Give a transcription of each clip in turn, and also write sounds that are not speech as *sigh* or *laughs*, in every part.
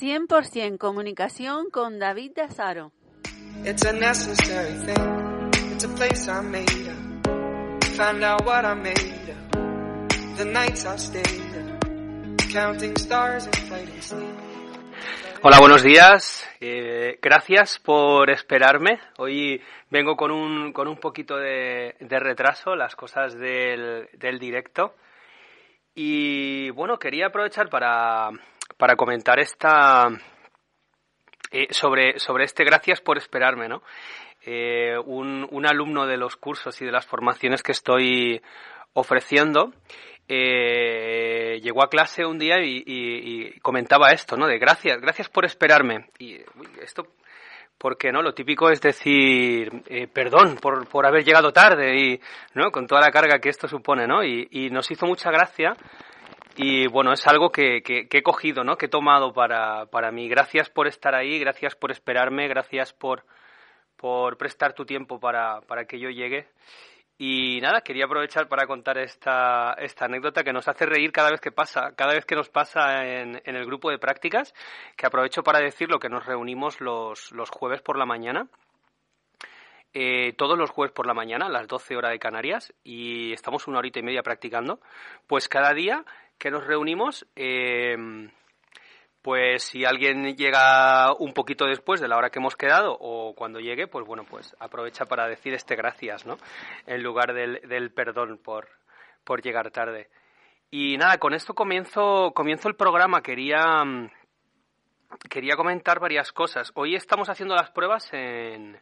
100% comunicación con David Dazaro. It's a necessary thing. It's a place I made up. Find out what I made up. The nights I stayed up. Counting stars and fighting sleep. Hola, buenos días. Eh, gracias por esperarme. Hoy vengo con un, con un poquito de, de retraso, las cosas del, del directo. Y bueno, quería aprovechar para, para comentar esta eh, sobre, sobre este gracias por esperarme, ¿no? Eh, un, un, alumno de los cursos y de las formaciones que estoy ofreciendo eh, llegó a clase un día y, y, comentaba esto, ¿no? De gracias, gracias por esperarme. Y esto, porque no? Lo típico es decir eh, perdón por, por haber llegado tarde y, ¿no? Con toda la carga que esto supone, ¿no? Y, nos hizo mucha gracia y bueno, es algo que, que, he cogido, ¿no? Que he tomado para, para mí. Gracias por estar ahí, gracias por esperarme, gracias por, por prestar tu tiempo para, para que yo llegue. Y nada, quería aprovechar para contar esta, esta anécdota que nos hace reír cada vez que pasa, cada vez que nos pasa en, en el grupo de prácticas, que aprovecho para decir lo que nos reunimos los, los jueves por la mañana. Eh, todos los jueves por la mañana, a las 12 horas de Canarias, y estamos una horita y media practicando, pues cada día que nos reunimos, eh, pues si alguien llega un poquito después de la hora que hemos quedado o cuando llegue, pues bueno, pues aprovecha para decir este gracias, ¿no? En lugar del, perdón por, por llegar tarde. Y nada, con esto comienzo, comienzo el programa. Quería, quería comentar varias cosas. Hoy estamos haciendo las pruebas en,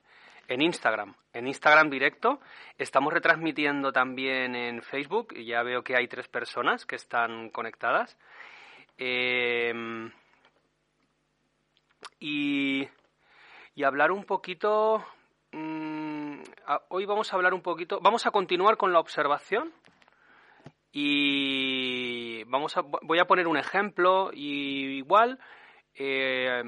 en Instagram, en Instagram directo. Estamos retransmitiendo también en Facebook. Ya veo que hay tres personas que están conectadas. Eh, y, y, hablar un poquito. Mmm, hoy vamos a hablar un poquito. Vamos a continuar con la observación. Y vamos a, voy a poner un ejemplo. Igual. Eh,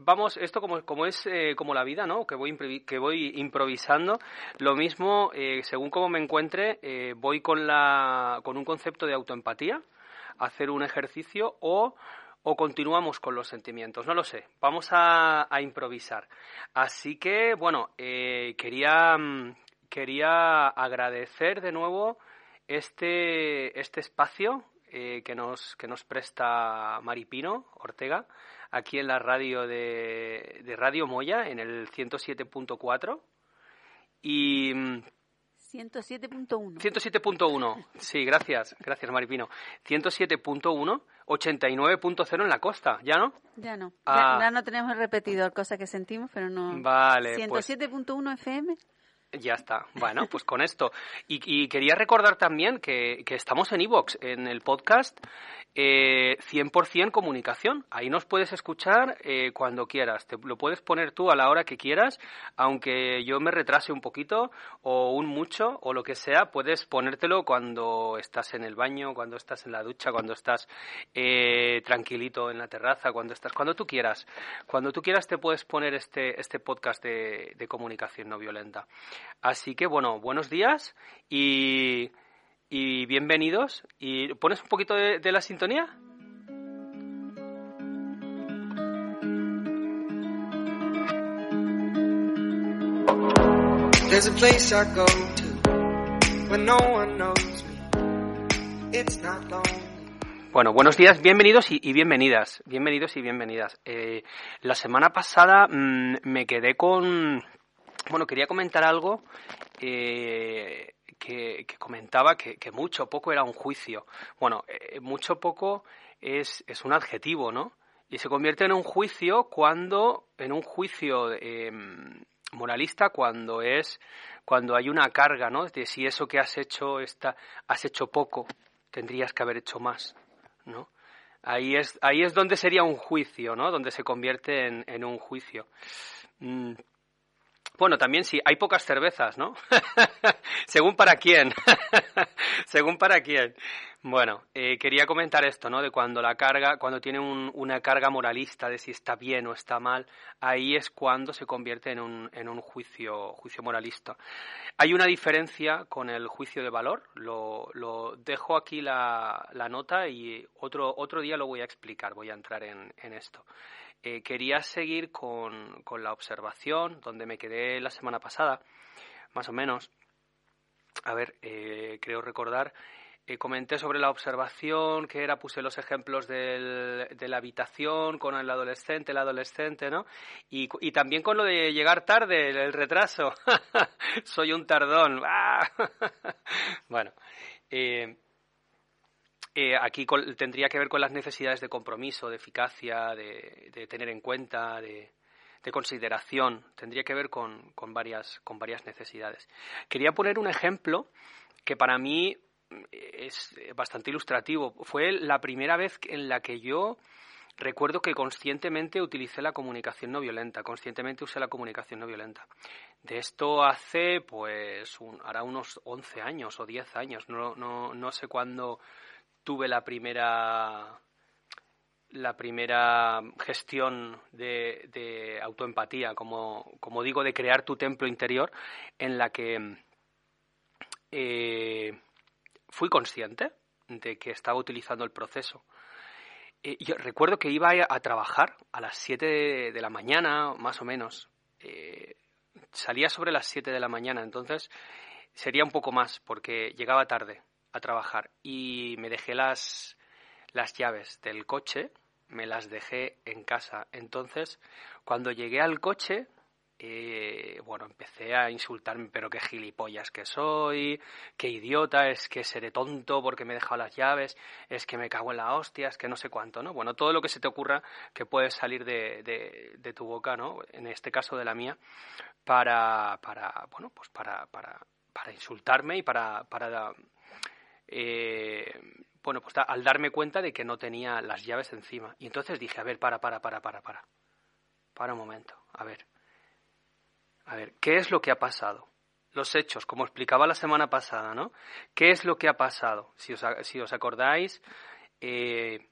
vamos, esto como, como es eh, como la vida, ¿no? Que voy, que voy improvisando. Lo mismo, eh, según como me encuentre, eh, voy con, la, con un concepto de autoempatía, hacer un ejercicio o, o continuamos con los sentimientos. No lo sé. Vamos a, a improvisar. Así que, bueno, quería, quería agradecer de nuevo este, este espacio que, nos, que nos presta Maripino Ortega aquí en la radio de, de Radio Moya, en el 107.4. Y. 107.1. 107.1, sí, gracias, gracias Maripino. 107.1, 89.0 en la costa, ¿ya no? Ya no, ah. ya, no tenemos el repetidor, cosa que sentimos, pero no. Vale. 107.1 pues... FM. Ya está. Bueno, pues con esto. Y, y quería recordar también que, que estamos en Evox, en el podcast eh, 100% comunicación. Ahí nos puedes escuchar eh, cuando quieras. Te lo puedes poner tú a la hora que quieras, aunque yo me retrase un poquito o un mucho o lo que sea, puedes ponértelo cuando estás en el baño, cuando estás en la ducha, cuando estás eh, tranquilito en la terraza, cuando estás, cuando tú quieras. Cuando tú quieras te puedes poner este, este podcast de, de comunicación no violenta. Así que bueno, buenos días y y bienvenidos. ¿Y pones un poquito de, de la sintonía? There's a place I go to when no one knows me. It's not lonely. Bueno, buenos días, bienvenidos y, y bienvenidas. Bienvenidos y bienvenidas. Eh, la semana pasada mmm, me quedé con. Bueno, quería comentar algo. Eh, que, comentaba que, mucho poco era un juicio. Bueno, eh, mucho poco es, un adjetivo, ¿no? Y se convierte en un juicio cuando, en un juicio em, moralista, cuando es, cuando hay una carga, ¿no? De si eso que has hecho está, has hecho poco, tendrías que haber hecho más, ¿no? Ahí es, ahí es donde sería un juicio, ¿no? Donde se convierte en, en un juicio. Mm, Bueno, también sí, hay pocas cervezas, ¿no? *laughs* Según para quién. *laughs* Según para quién. Bueno, eh, quería comentar esto, ¿no? De cuando la carga, cuando tiene una carga moralista de si está bien o está mal, ahí es cuando se convierte en un, un juicio, moralista. Hay una diferencia con el juicio de valor, lo, dejo aquí la, nota y otro, otro día lo voy a explicar, voy a entrar en, en esto. Eh, quería seguir con, con la observación, donde me quedé la semana pasada, más o menos. A ver, eh, creo recordar comenté sobre la observación, que era, puse los ejemplos del, de la habitación con el adolescente, el adolescente, ¿no? Y, y también con lo de llegar tarde, el, retraso. *laughs* Soy un tardón. *laughs* bueno, eh, eh, aquí tendría que ver con las necesidades de compromiso, de eficacia, de, de tener en cuenta, de, de consideración. Tendría que ver con, con, varias, con varias necesidades. Quería poner un ejemplo que para mí es bastante ilustrativo. Fue la primera vez en la que yo recuerdo que conscientemente utilicé la comunicación no violenta, conscientemente usé la comunicación no violenta. De esto hace, pues, hará unos 11 años o 10 años, no, no, no sé cuándo tuve la primera la primera gestión de, autoempatía, como, como, digo, de crear tu templo interior, en la que eh, fui consciente de que estaba utilizando el proceso. Eh, yo recuerdo que iba a, trabajar a las 7 de, la mañana, más o menos. Eh, salía sobre las 7 de la mañana, entonces sería un poco más, porque llegaba tarde a trabajar y me dejé las, las llaves del coche, me las dejé en casa. Entonces, cuando llegué al coche, eh, bueno, empecé a insultarme, pero qué gilipollas que soy, qué idiota, es que seré tonto porque me he dejado las llaves, es que me cago en la hostia, es que no sé cuánto, ¿no? Bueno, todo lo que se te ocurra que puede salir de, de, tu boca, ¿no? En este caso de la mía, para, para bueno, pues para, para, para insultarme y para, para eh, bueno, pues al darme cuenta de que no tenía las llaves encima. Y entonces dije, a ver, para, para, para, para, para. Para un momento, a ver. A ver, ¿qué es lo que ha pasado? Los hechos, como explicaba la semana pasada, ¿no? ¿Qué es lo que ha pasado? Si os, si os acordáis, eh,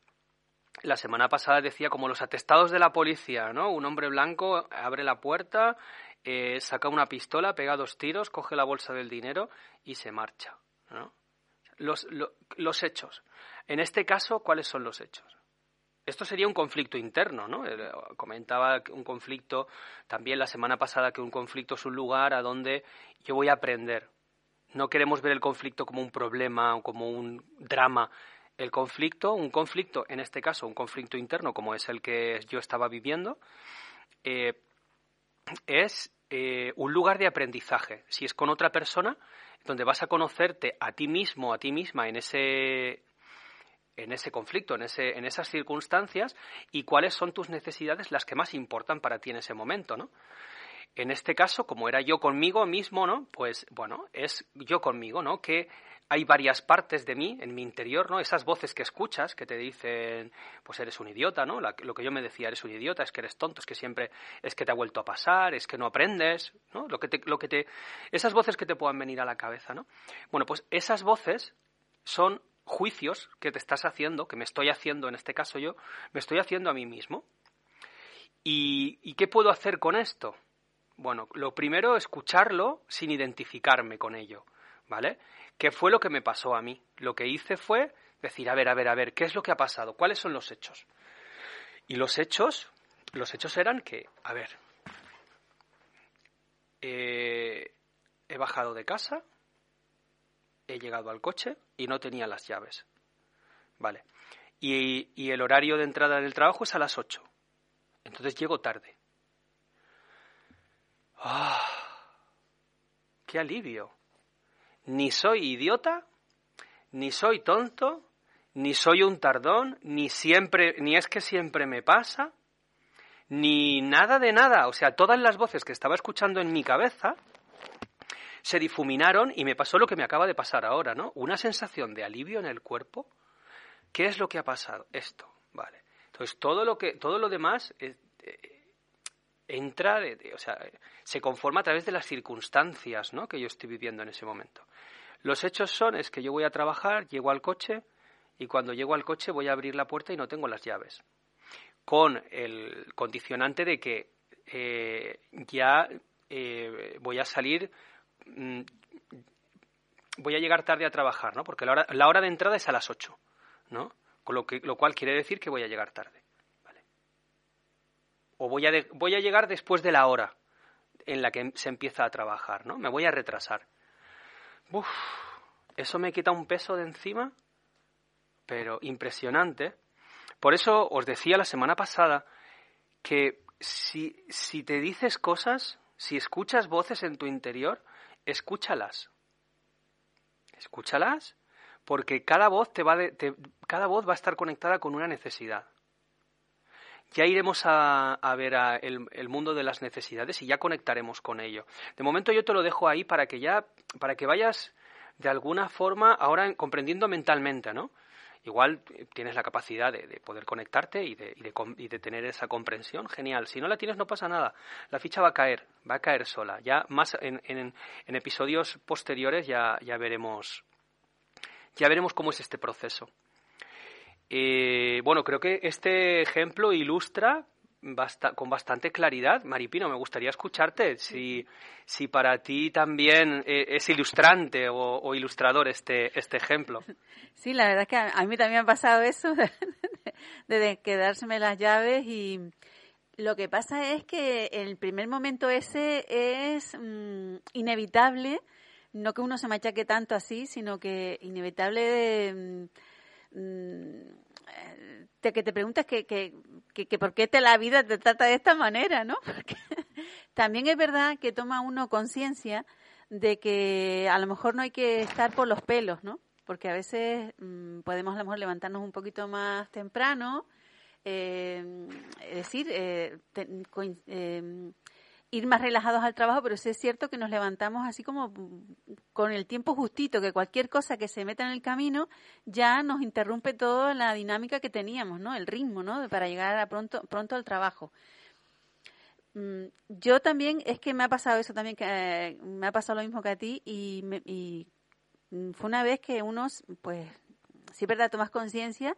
la semana pasada decía como los atestados de la policía, ¿no? Un hombre blanco abre la puerta, eh, saca una pistola, pega dos tiros, coge la bolsa del dinero y se marcha, ¿no? Los, los hechos. En este caso, ¿cuáles son los hechos? Esto sería un conflicto interno, ¿no? Eh, comentaba un conflicto también la semana pasada que un conflicto es un lugar a donde yo voy a aprender. No queremos ver el conflicto como un problema o como un drama. El conflicto, un conflicto, en este caso un conflicto interno como es el que yo estaba viviendo, eh, es eh, un lugar de aprendizaje. Si es con otra persona, donde vas a conocerte a ti mismo, a ti misma en ese en ese conflicto, en, ese, en esas circunstancias y cuáles son tus necesidades las que más importan para ti en ese momento, ¿no? En este caso, como era yo conmigo mismo, ¿no? Pues bueno, es yo conmigo, ¿no? Que hay varias partes de mí en mi interior, ¿no? Esas voces que escuchas que te dicen, pues eres un idiota, ¿no? lo que yo me decía, eres un idiota, es que eres tonto, es que siempre, es que te ha vuelto a pasar, es que no aprendes, ¿no? Lo que te, lo que te, esas voces que te puedan venir a la cabeza, ¿no? Bueno, pues esas voces son juicios que te estás haciendo, que me estoy haciendo, en este caso yo, me estoy haciendo a mí mismo. ¿Y, qué puedo hacer con esto? Bueno, lo primero, escucharlo sin identificarme con ello, ¿vale? ¿Qué fue lo que me pasó a mí? Lo que hice fue decir, a ver, a ver, a ver, ¿qué es lo que ha pasado? ¿Cuáles son los hechos? Y los hechos, los hechos eran que, a ver, eh, he bajado de casa, he llegado al coche y no tenía las llaves. Vale. Y, el horario de entrada del trabajo es a las 8. Entonces llego tarde. ¡Ah! ¡Qué alivio! Ni soy idiota, ni soy tonto, ni soy un tardón, ni siempre, ni es que siempre me pasa, ni nada de nada. O sea, todas las voces que estaba escuchando en mi cabeza se difuminaron y me pasó lo que me acaba de pasar ahora, ¿no? Una sensación de alivio en el cuerpo. ¿Qué es lo que ha pasado? Esto, vale. Entonces todo lo que todo lo demás eh, entra, o sea, se conforma a través de las circunstancias ¿no? que yo estoy viviendo en ese momento. Los hechos son es que yo voy a trabajar, llego al coche y cuando llego al coche voy a abrir la puerta y no tengo las llaves. Con el condicionante de que eh, ya eh, voy a salir, mm, voy a llegar tarde a trabajar, ¿no? Porque la hora, la hora de entrada es a las 8, ¿no? Con lo, que, lo cual quiere decir que voy a llegar tarde. ¿vale? O voy a, voy a llegar después de la hora en la que se empieza a trabajar, ¿no? Me voy a retrasar. Eso me quita un peso de encima, pero impresionante. Por eso os decía la semana pasada que si, si te dices cosas, si escuchas voces en tu interior, escúchalas. Escúchalas porque cada voz, te va cada voz va a estar conectada con una necesidad. Ya iremos a, ver el, mundo de las necesidades y ya conectaremos con ello. De momento yo te lo dejo ahí para que ya, para que vayas de alguna forma ahora comprendiendo mentalmente, ¿no? Igual tienes la capacidad de, poder conectarte y de, y de, tener esa comprensión, genial. Si no la tienes, no pasa nada. La ficha va a caer, va a caer sola. Ya más en, en, episodios posteriores ya veremos ya veremos cómo es este proceso. Eh, bueno, creo que este ejemplo ilustra con bastante claridad. Maripino, me gustaría escucharte si, si para ti también eh, es ilustrante o, ilustrador este, este ejemplo. *laughs* Sí, la verdad es que a, mí también me ha pasado eso *laughs* de, quedárseme las llaves y lo que pasa es que el primer momento ese es mm, inevitable no que uno se machaque tanto así, sino que inevitable de, mm, mm, que te preguntas que, que, que, por qué te la vida te trata de esta manera, ¿no? *laughs* Porque también es verdad que toma uno conciencia de que a lo mejor no hay que estar por los pelos, ¿no? Porque a veces mm, podemos a lo mejor levantarnos un poquito más temprano, eh, es decir, eh, eh, ir más relajados al trabajo, pero sí es cierto que nos levantamos así como con el tiempo justito, que cualquier cosa que se meta en el camino ya nos interrumpe toda la dinámica que teníamos, ¿no? El ritmo, ¿no? Para llegar a pronto, pronto al trabajo. Mm, yo también, es que me ha pasado eso también, que eh, me ha pasado lo mismo que a ti y, y fue una vez que unos, pues, sí, verdad, tomas conciencia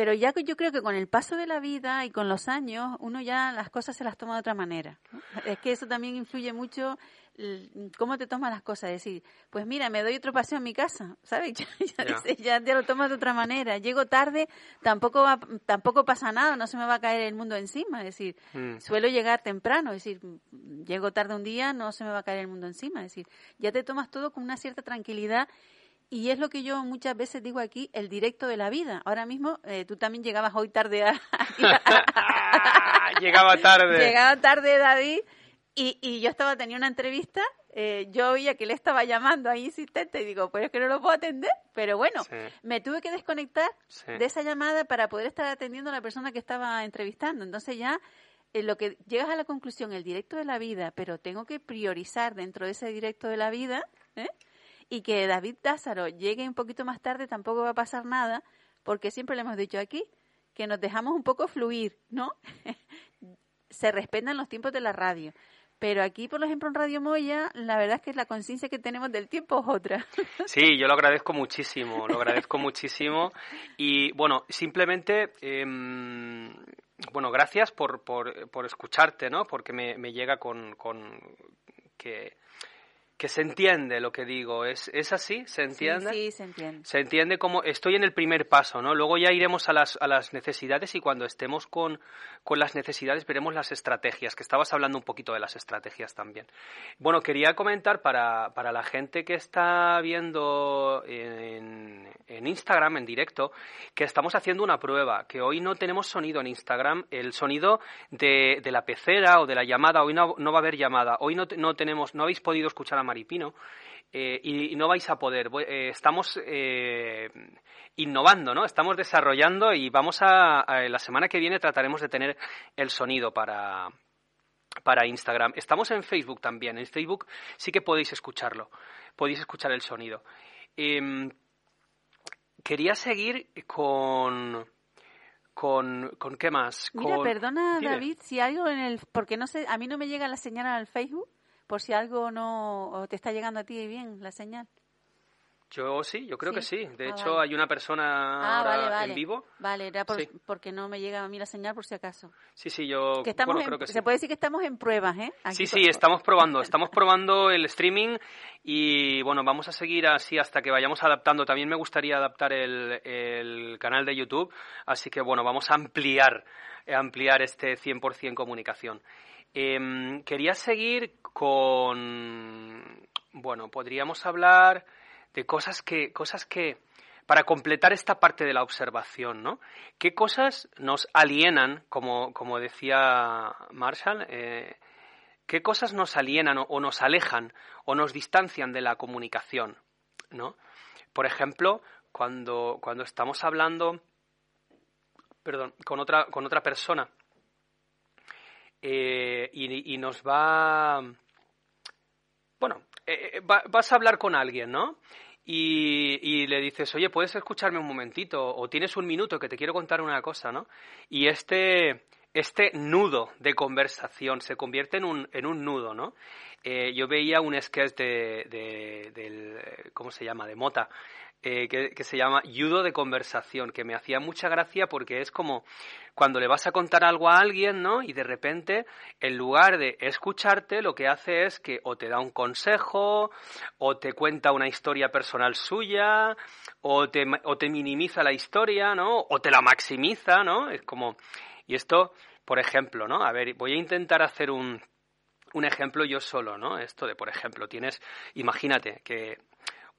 pero ya yo creo que con el paso de la vida y con los años, uno ya las cosas se las toma de otra manera. Es que eso también influye mucho cómo te tomas las cosas. Es decir, pues mira, me doy otro paseo en mi casa, ¿sabes? *laughs* Ya, ya, lo tomas de otra manera. Llego tarde, tampoco va, tampoco pasa nada, no se me va a caer el mundo encima. Es decir, mm. suelo llegar temprano, es decir, llego tarde un día, no se me va a caer el mundo encima. Es decir, ya te tomas todo con una cierta tranquilidad y es lo que yo muchas veces digo aquí, el directo de la vida. Ahora mismo, eh, tú también llegabas hoy tarde. A, *laughs* Llegaba tarde. Llegaba tarde David y, y yo estaba, tenía una entrevista, eh, yo oía que le estaba llamando ahí insistente y digo, pues es que no lo puedo atender. Pero bueno, me tuve que desconectar de esa llamada para poder estar atendiendo a la persona que estaba entrevistando. Entonces ya eh, lo que llegas a la conclusión, el directo de la vida, pero tengo que priorizar dentro de ese directo de la vida, ¿eh? Y que David Tázaro llegue un poquito más tarde tampoco va a pasar nada, porque siempre le hemos dicho aquí que nos dejamos un poco fluir, ¿no? *laughs* Se respetan los tiempos de la radio. Pero aquí, por ejemplo, en Radio Moya, la verdad es que la conciencia que tenemos del tiempo es otra. *laughs* Sí, yo lo agradezco muchísimo, lo agradezco muchísimo. Y bueno, simplemente, em, bueno, gracias por, por, por, escucharte, ¿no? Porque me, me llega con, con que que se entiende lo que digo. ¿Es, es así? ¿Se entiende? Sí, se entiende. Se entiende como estoy en el primer paso, ¿no? Luego ya iremos a las, a las necesidades y cuando estemos con, con las necesidades veremos las estrategias, que estabas hablando un poquito de las estrategias también. Bueno, quería comentar para, para la gente que está viendo en, en Instagram en directo que estamos haciendo una prueba, que hoy no tenemos sonido en Instagram, el sonido de, de la pecera o de la llamada, hoy no, no va a haber llamada, hoy no, no tenemos, no habéis podido escuchar a Maripino. Eh, y, no vais a poder. Eh, estamos eh, innovando, ¿no? Estamos desarrollando y vamos a, la semana que viene trataremos de tener el sonido para, para Instagram. Estamos en Facebook también. En Facebook sí que podéis escucharlo. Podéis escuchar el sonido. Em, quería seguir con, con, con qué más. Mira, perdona David, si algo en el, porque no sé, a mí no me llega la señal al Facebook, por si algo no te está llegando a ti bien la señal. Yo sí, yo creo que sí. De ah, hecho, hay una persona ah, ahora en vivo. Vale, era porque no me llega a mí la señal por si acaso. Sí, sí, yo creo que Se puede decir que estamos en pruebas, ¿eh? sí, sí, estamos probando. *laughs* Estamos probando el streaming y, bueno, vamos a seguir así hasta que vayamos adaptando. También me gustaría adaptar el, el canal de YouTube, así que, bueno, vamos a ampliar, ampliar este 100% comunicación. Em, quería seguir con... Bueno, podríamos hablar de cosas que, cosas que, para completar esta parte de la observación, ¿no? ¿Qué cosas nos alienan, como, como decía Marshall, eh, qué cosas nos alienan o, nos alejan o nos distancian de la comunicación, ¿no? Por ejemplo, cuando, cuando estamos hablando, perdón, con otra, con otra persona eh, y, nos va, bueno, eh, vas a hablar con alguien, ¿no? Y, le dices, oye, ¿puedes escucharme un momentito? O tienes un minuto que te quiero contar una cosa, ¿no? Y este, este nudo de conversación se convierte en un, en un nudo, ¿no? Eh, yo veía un sketch de, de, ¿cómo se llama?, de Mota, eh, que, se llama Judo de conversación, que me hacía mucha gracia porque es como cuando le vas a contar algo a alguien, ¿no? Y de repente, en lugar de escucharte, lo que hace es que o te da un consejo, o te cuenta una historia personal suya, o te, o te minimiza la historia, ¿no? O te la maximiza, ¿no? Es como... Y esto, por ejemplo, ¿no? A ver, voy a intentar hacer un, un ejemplo yo solo, ¿no? Esto de, por ejemplo, tienes, imagínate que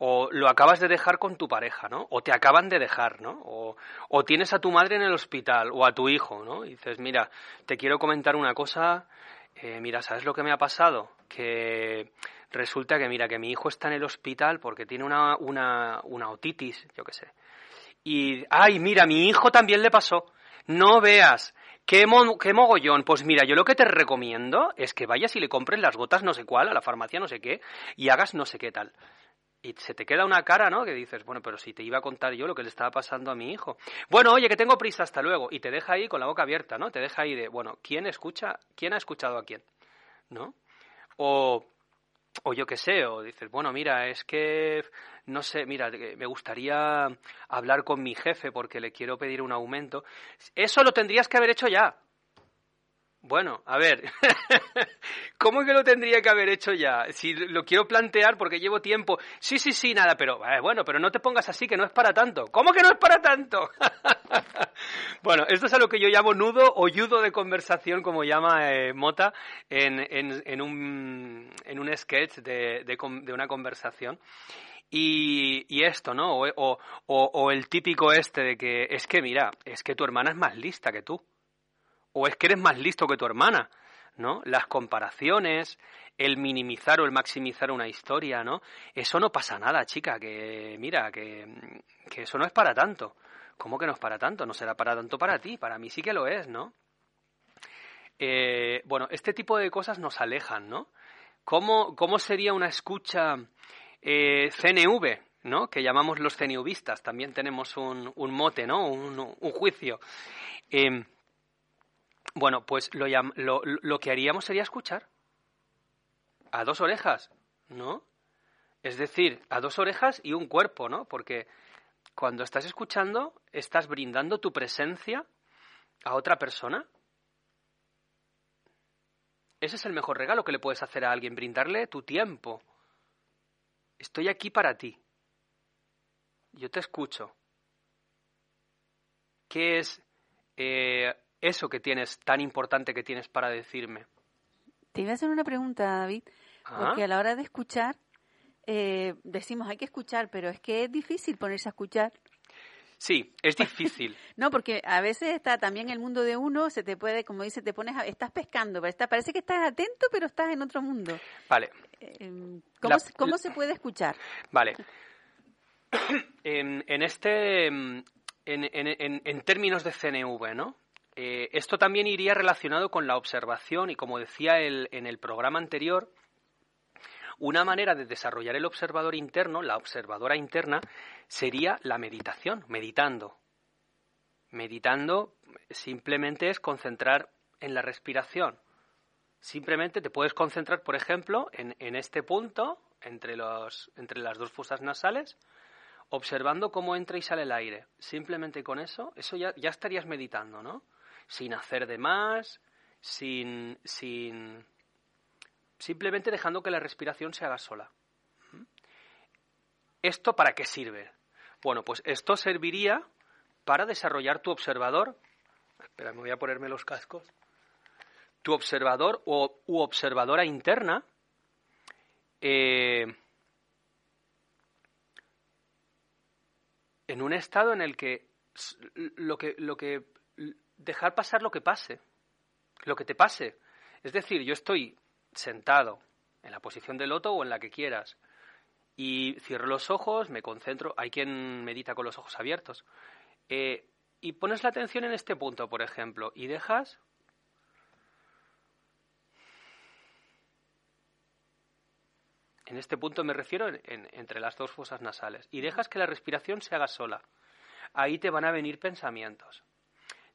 o lo acabas de dejar con tu pareja, ¿no? O te acaban de dejar, ¿no? O, o, tienes a tu madre en el hospital o a tu hijo, ¿no? Y dices, mira, te quiero comentar una cosa, eh, mira, ¿sabes lo que me ha pasado? Que resulta que, mira, que mi hijo está en el hospital porque tiene una, una, una otitis, yo qué sé. Y, ay, mira, mi hijo también le pasó. No veas, ¿Qué, ¿Qué, mogollón? Pues mira, yo lo que te recomiendo es que vayas y le compres las gotas no sé cuál, a la farmacia no sé qué, y hagas no sé qué tal y se te queda una cara, ¿no? Que dices, bueno, pero si te iba a contar yo lo que le estaba pasando a mi hijo. Bueno, oye, que tengo prisa, hasta luego. Y te deja ahí con la boca abierta, ¿no? Te deja ahí de, bueno, ¿quién escucha? ¿Quién ha escuchado a quién? ¿No? O, o yo qué sé, o dices, bueno, mira, es que, no sé, mira, me gustaría hablar con mi jefe porque le quiero pedir un aumento. Eso lo tendrías que haber hecho ya. Bueno, a ver, *laughs* ¿cómo que lo tendría que haber hecho ya? Si lo quiero plantear porque llevo tiempo. Sí, sí, sí, nada, pero eh, bueno, pero no te pongas así que no es para tanto. ¿Cómo que no es para tanto? *laughs* bueno, esto es a lo que yo llamo nudo o yudo de conversación, como llama eh, Mota en, un, en un sketch de, de, una conversación. Y, esto, ¿no? O, o, o el típico este de que es que, mira, es que tu hermana es más lista que tú o es que eres más listo que tu hermana, ¿no? Las comparaciones, el minimizar o el maximizar una historia, ¿no? Eso no pasa nada, chica, que mira, que, que eso no es para tanto. ¿Cómo que no es para tanto? No será para tanto para ti, para mí sí que lo es, ¿no? Eh, bueno, este tipo de cosas nos alejan, ¿no? ¿Cómo, cómo sería una escucha eh, CNV, ¿no? Que llamamos los CNVistas, también tenemos un, un mote, ¿no? Un, un juicio. Eh, bueno, pues lo, lo, que haríamos sería escuchar. A dos orejas, ¿no? Es decir, a dos orejas y un cuerpo, ¿no? Porque cuando estás escuchando, estás brindando tu presencia a otra persona. Ese es el mejor regalo que le puedes hacer a alguien, brindarle tu tiempo. Estoy aquí para ti. Yo te escucho. ¿Qué es eh, eso que tienes, tan importante que tienes para decirme. Te iba a hacer una pregunta, David, porque a la hora de escuchar, eh, decimos hay que escuchar, pero es que es difícil ponerse a escuchar. Sí, es difícil. *laughs* no, porque a veces está también el mundo de uno, se te puede, como dice, te pones, estás pescando, parece que estás atento, pero estás en otro mundo. Vale. Em, ¿Cómo, ¿cómo se puede escuchar? Vale. *coughs* en, en, este, en, en, en, términos de CNV, ¿no? Eh, esto también iría relacionado con la observación y, como decía en el programa anterior, una manera de desarrollar el observador interno, la observadora interna, sería la meditación, meditando. Meditando simplemente es concentrar en la respiración. Simplemente te puedes concentrar, por ejemplo, en, en este punto, entre, los, entre las dos fosas nasales, observando cómo entra y sale el aire. Simplemente con eso, eso ya, ya estarías meditando, ¿no? Sin hacer de más, sin, sin, simplemente dejando que la respiración se haga sola. ¿Esto para qué sirve? Bueno, pues esto serviría para desarrollar tu observador. Espera, me voy a ponerme los cascos. Tu observador o, u observadora interna eh, en un estado en el que lo que lo que dejar pasar lo que pase, lo que te pase. Es decir, yo estoy sentado en la posición de loto o en la que quieras y cierro los ojos, me concentro. Hay quien medita con los ojos abiertos. Eh, y pones la atención en este punto, por ejemplo, y dejas en este punto me refiero entre las dos fosas nasales, y dejas que la respiración se haga sola. Ahí te van a venir pensamientos,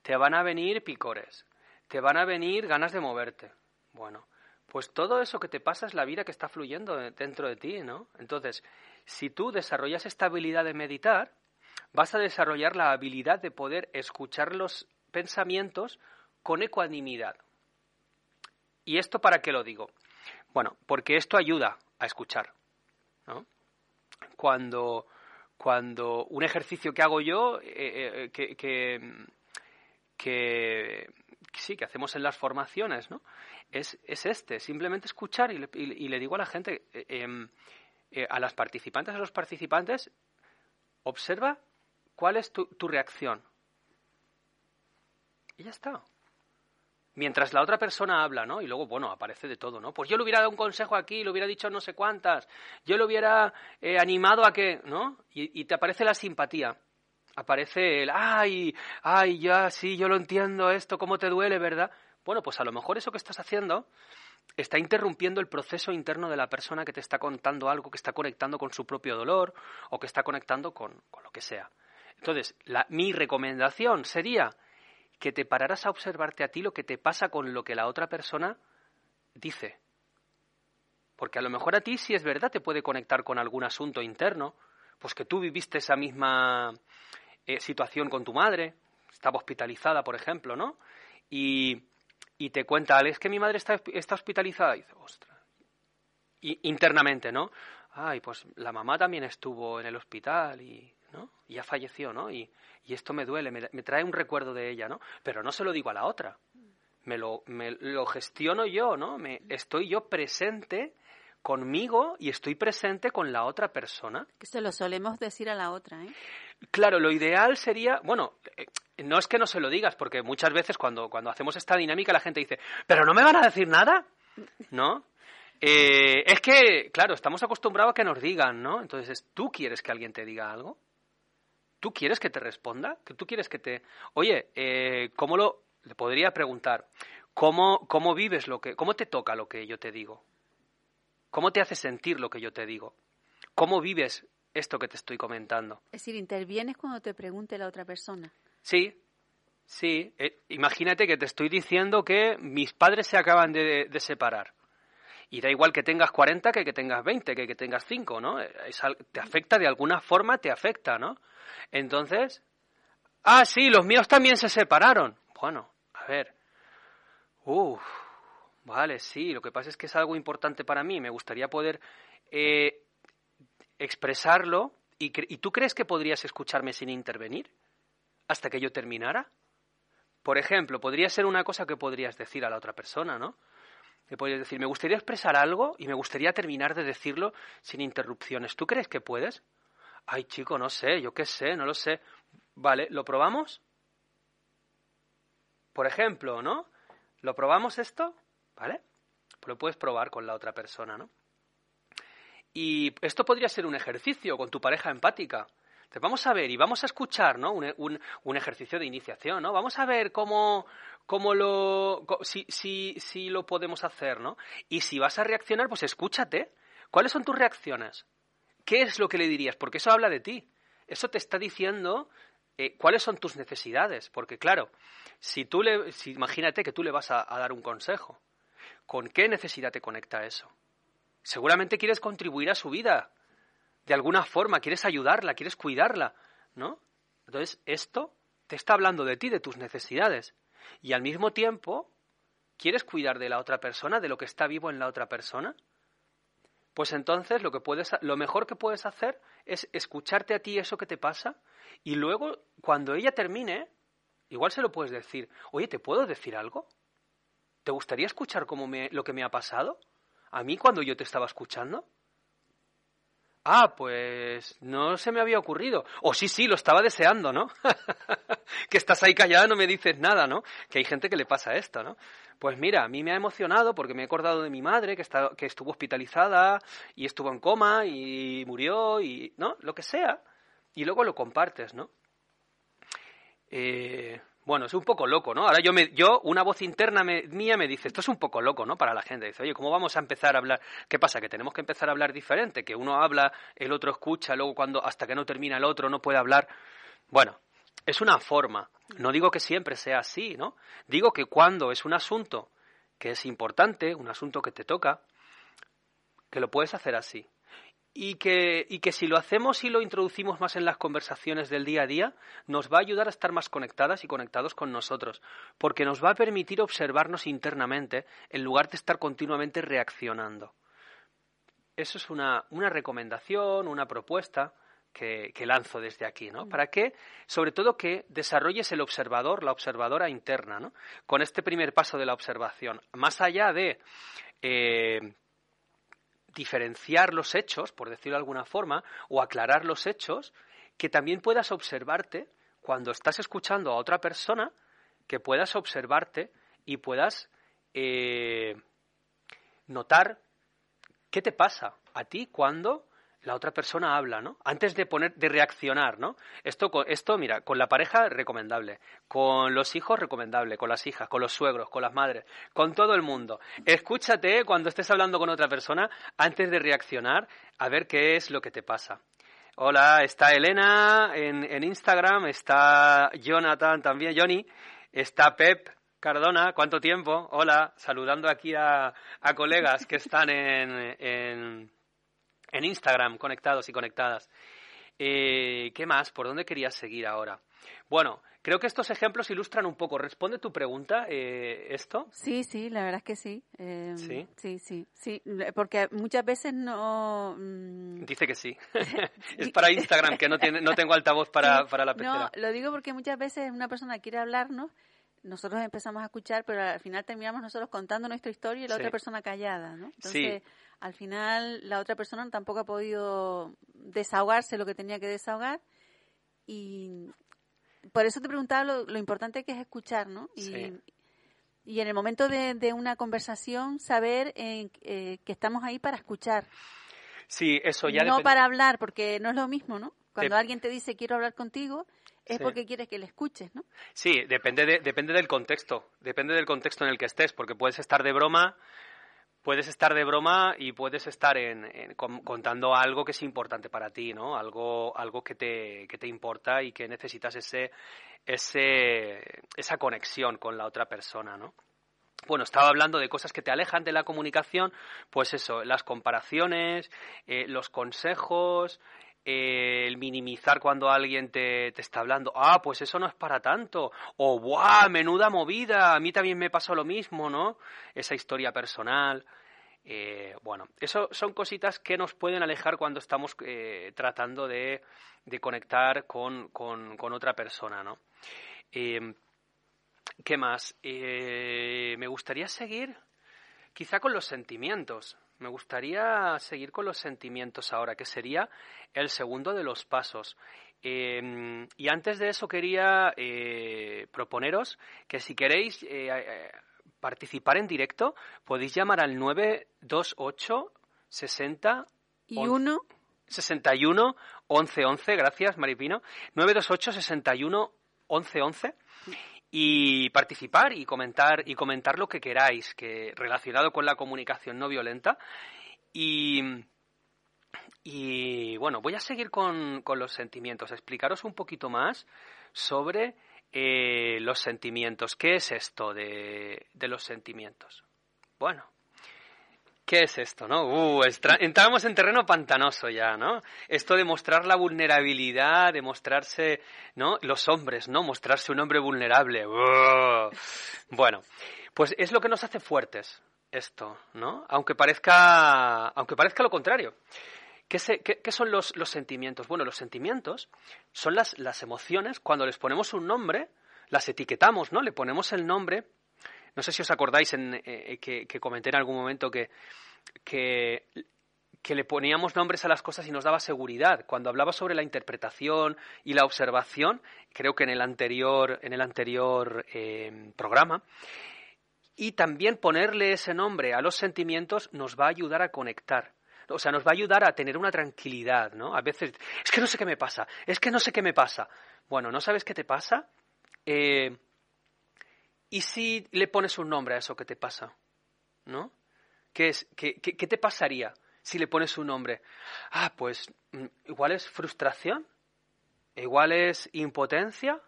te van a venir picores, te van a venir ganas de moverte. Bueno, pues todo eso que te pasa es la vida que está fluyendo dentro de ti, ¿no? Entonces, si tú desarrollas esta habilidad de meditar, vas a desarrollar la habilidad de poder escuchar los pensamientos con ecuanimidad. ¿Y esto para qué lo digo? Bueno, porque esto ayuda a escuchar. ¿no? Cuando, cuando un ejercicio que hago yo, eh, eh, que, que, sí, que hacemos en las formaciones, ¿no? Es, es este, simplemente escuchar y le, y le, digo a la gente, eh, em, a las participantes, a los participantes, observa cuál es tu, reacción. Y ya está mientras la otra persona habla, ¿no? Y luego, bueno, aparece de todo, ¿no? Pues yo le hubiera dado un consejo aquí, le hubiera dicho no sé cuántas, yo le hubiera eh, animado a que, ¿no? Y, te aparece la simpatía. Aparece el, ay, ay, ya, sí, yo lo entiendo esto, cómo te duele, ¿verdad? Bueno, pues a lo mejor eso que estás haciendo está interrumpiendo el proceso interno de la persona que te está contando algo, que está conectando con su propio dolor o que está conectando con, con lo que sea. Entonces, mi recomendación sería que te pararas a observarte a ti lo que te pasa con lo que la otra persona dice. Porque a lo mejor a ti, si es verdad, te puede conectar con algún asunto interno, pues que tú viviste esa misma eh, situación con tu madre, estaba hospitalizada, por ejemplo, ¿no? Y, y te cuenta, es que mi madre está, está hospitalizada. Y dice, ostras. Y internamente, ¿no? Ay, pues la mamá también estuvo en el hospital y y ya falleció, ¿no? Y, esto me duele, me, trae un recuerdo de ella, ¿no? Pero no se lo digo a la otra. Me lo, me lo gestiono yo, ¿no? Me, estoy yo presente conmigo y estoy presente con la otra persona. Que se lo solemos decir a la otra, ¿eh? Claro, lo ideal sería, bueno, eh, no es que no se lo digas, porque muchas veces cuando, cuando hacemos esta dinámica la gente dice, pero no me van a decir nada, ¿no? Eh, es que, claro, estamos acostumbrados a que nos digan, ¿no? Entonces, ¿tú quieres que alguien te diga algo? ¿Tú quieres que te responda? ¿Tú quieres que te... Oye, eh, ¿cómo lo... Le podría preguntar, ¿cómo, ¿cómo vives lo que... ¿Cómo te toca lo que yo te digo? ¿Cómo te hace sentir lo que yo te digo? ¿Cómo vives esto que te estoy comentando? Es decir, intervienes cuando te pregunte la otra persona. Sí, sí. Eh, imagínate que te estoy diciendo que mis padres se acaban de, separar. Y da igual que tengas 40 que que tengas 20, que que tengas 5, ¿no? te afecta de alguna forma, te afecta, ¿no? Entonces, ah, sí, los míos también se separaron. Bueno, a ver. Uf, vale, sí, lo que pasa es que es algo importante para mí. Me gustaría poder eh, expresarlo. ¿Y, ¿Y tú crees que podrías escucharme sin intervenir? ¿Hasta que yo terminara? Por ejemplo, podría ser una cosa que podrías decir a la otra persona, ¿no? Me podrías decir, me gustaría expresar algo y me gustaría terminar de decirlo sin interrupciones. ¿Tú crees que puedes? Ay, chico, no sé, yo qué sé, no lo sé. Vale, ¿lo probamos? Por ejemplo, ¿no? ¿Lo probamos esto? ¿Vale? Pues lo puedes probar con la otra persona, ¿no? Y esto podría ser un ejercicio con tu pareja empática. Te vamos a ver y vamos a escuchar, ¿no? Un, un, ejercicio de iniciación, ¿no? Vamos a ver cómo, cómo lo, si, si, si lo podemos hacer, ¿no? Y si vas a reaccionar, pues escúchate. ¿Cuáles son tus reacciones? ¿Qué es lo que le dirías? Porque eso habla de ti. Eso te está diciendo eh, cuáles son tus necesidades. Porque claro, si tú le, si, imagínate que tú le vas a, dar un consejo, ¿con qué necesidad te conecta eso? Seguramente quieres contribuir a su vida, de alguna forma, quieres ayudarla, quieres cuidarla, ¿no? Entonces, esto te está hablando de ti, de tus necesidades. Y al mismo tiempo, ¿quieres cuidar de la otra persona, de lo que está vivo en la otra persona? Pues entonces lo que puedes, lo mejor que puedes hacer es escucharte a ti eso que te pasa y luego cuando ella termine, igual se lo puedes decir, oye, ¿te puedo decir algo? ¿Te gustaría escuchar cómo me, lo que me ha pasado? ¿A mí cuando yo te estaba escuchando? Ah, pues no se me había ocurrido. O sí, sí, lo estaba deseando, ¿no? *laughs* que estás ahí callada, no me dices nada, ¿no? Que hay gente que le pasa esto, ¿no? Pues mira, a mí me ha emocionado porque me he acordado de mi madre que, está, que estuvo hospitalizada y estuvo en coma y murió y, ¿no? Lo que sea. Y luego lo compartes, ¿no? Eh, bueno, es un poco loco, ¿no? Ahora yo, me, yo una voz interna mía me dice, esto es un poco loco, ¿no? Para la gente. Dice, oye, ¿cómo vamos a empezar a hablar? ¿Qué pasa? Que tenemos que empezar a hablar diferente, que uno habla, el otro escucha, luego cuando hasta que no termina el otro no puede hablar. Bueno, es una forma. No digo que siempre sea así, ¿no? Digo que cuando es un asunto que es importante, un asunto que te toca, que lo puedes hacer así y que, y que si lo hacemos y lo introducimos más en las conversaciones del día a día, nos va a ayudar a estar más conectadas y conectados con nosotros, porque nos va a permitir observarnos internamente en lugar de estar continuamente reaccionando. Eso es una, una recomendación, una propuesta que, que, lanzo desde aquí, ¿no? Para que, sobre todo, que desarrolles el observador, la observadora interna, ¿no? Con este primer paso de la observación, más allá de eh, diferenciar los hechos, por decirlo de alguna forma, o aclarar los hechos, que también puedas observarte cuando estás escuchando a otra persona, que puedas observarte y puedas eh, notar qué te pasa a ti cuando la otra persona habla, ¿no? Antes de poner, de reaccionar, ¿no? Esto, esto, mira, con la pareja recomendable, con los hijos recomendable, con las hijas, con los suegros, con las madres, con todo el mundo. Escúchate cuando estés hablando con otra persona antes de reaccionar a ver qué es lo que te pasa. Hola, está Elena en, Instagram, está Jonathan también, Johnny, está Pep, Cardona, ¿cuánto tiempo? Hola, saludando aquí a, colegas que están en Instagram, conectados y conectadas. Eh, ¿Qué más? ¿Por dónde querías seguir ahora? Bueno, creo que estos ejemplos ilustran un poco. ¿Responde tu pregunta eh, esto? Sí, sí, la verdad es que sí. Em, sí. Sí, sí, sí. Porque muchas veces no. Mm, Dice que sí. *laughs* *laughs* es para Instagram, que no, tiene, no tengo altavoz para, para la pecera. No, lo digo porque muchas veces una persona quiere hablarnos nosotros empezamos a escuchar, pero al final terminamos nosotros contando nuestra historia y la otra persona callada, ¿no? Entonces, al final la otra persona tampoco ha podido desahogarse lo que tenía que desahogar y por eso te preguntaba lo, importante que es escuchar, ¿no? Y, y en el momento de, una conversación saber eh, que estamos ahí para escuchar. Sí, eso ya. No para hablar, porque no es lo mismo, ¿no? Cuando alguien te dice quiero hablar contigo, es porque quieres que le escuches, ¿no? Sí, depende, de, depende del contexto, depende del contexto en el que estés, porque puedes estar de broma puedes estar de broma y puedes estar en, contando algo que es importante para ti, ¿no? Algo, algo que, te, que te importa y que necesitas ese, ese, esa conexión con la otra persona, ¿no? Bueno, estaba hablando de cosas que te alejan de la comunicación, pues eso, las comparaciones, eh, los consejos, el minimizar cuando alguien te, te, está hablando, ah, pues eso no es para tanto, o ¡buah! Menuda movida, a mí también me pasó lo mismo, ¿no? Esa historia personal. Eh, bueno, eso son cositas que nos pueden alejar cuando estamos eh, tratando de, de conectar con, con, con, otra persona, ¿no? ¿Qué más? me gustaría seguir quizá con los sentimientos. Me gustaría seguir con los sentimientos ahora, que sería el segundo de los pasos. Em, y antes de eso quería eh, proponeros que si queréis eh, eh, participar en directo, podéis llamar al 928 60 y 1 61 11 11, gracias Maripino. 928 61 11 11 y participar y comentar y comentar lo que queráis que relacionado con la comunicación no violenta y y bueno voy a seguir con, con los sentimientos explicaros un poquito más sobre eh, los sentimientos. ¿Qué es esto de, de los sentimientos? Bueno, ¿Qué es esto, no? Uh, entramos en terreno pantanoso ya, ¿no? Esto de mostrar la vulnerabilidad, de mostrarse, ¿no? Los hombres, ¿no? Mostrarse un hombre vulnerable. Uh. Bueno, pues es lo que nos hace fuertes, esto, ¿no? Aunque parezca, aunque parezca lo contrario. ¿Qué, son los, sentimientos? Bueno, los sentimientos son las, las emociones, cuando les ponemos un nombre, las etiquetamos, ¿no? Le ponemos el nombre no sé si os acordáis en, eh, eh, que, comenté en algún momento que, que, le poníamos nombres a las cosas y nos daba seguridad. Cuando hablaba sobre la interpretación y la observación, creo que en el anterior, en el anterior eh, programa, y también ponerle ese nombre a los sentimientos nos va a ayudar a conectar. O sea, nos va a ayudar a tener una tranquilidad, ¿no? A veces, es que no sé qué me pasa, es que no sé qué me pasa. Bueno, ¿no sabes qué te pasa? Eh, ¿Y si le pones un nombre a eso que te pasa? ¿No? ¿Qué, es, qué, qué, te pasaría si le pones un nombre? Ah, pues mm, igual es frustración, igual es impotencia,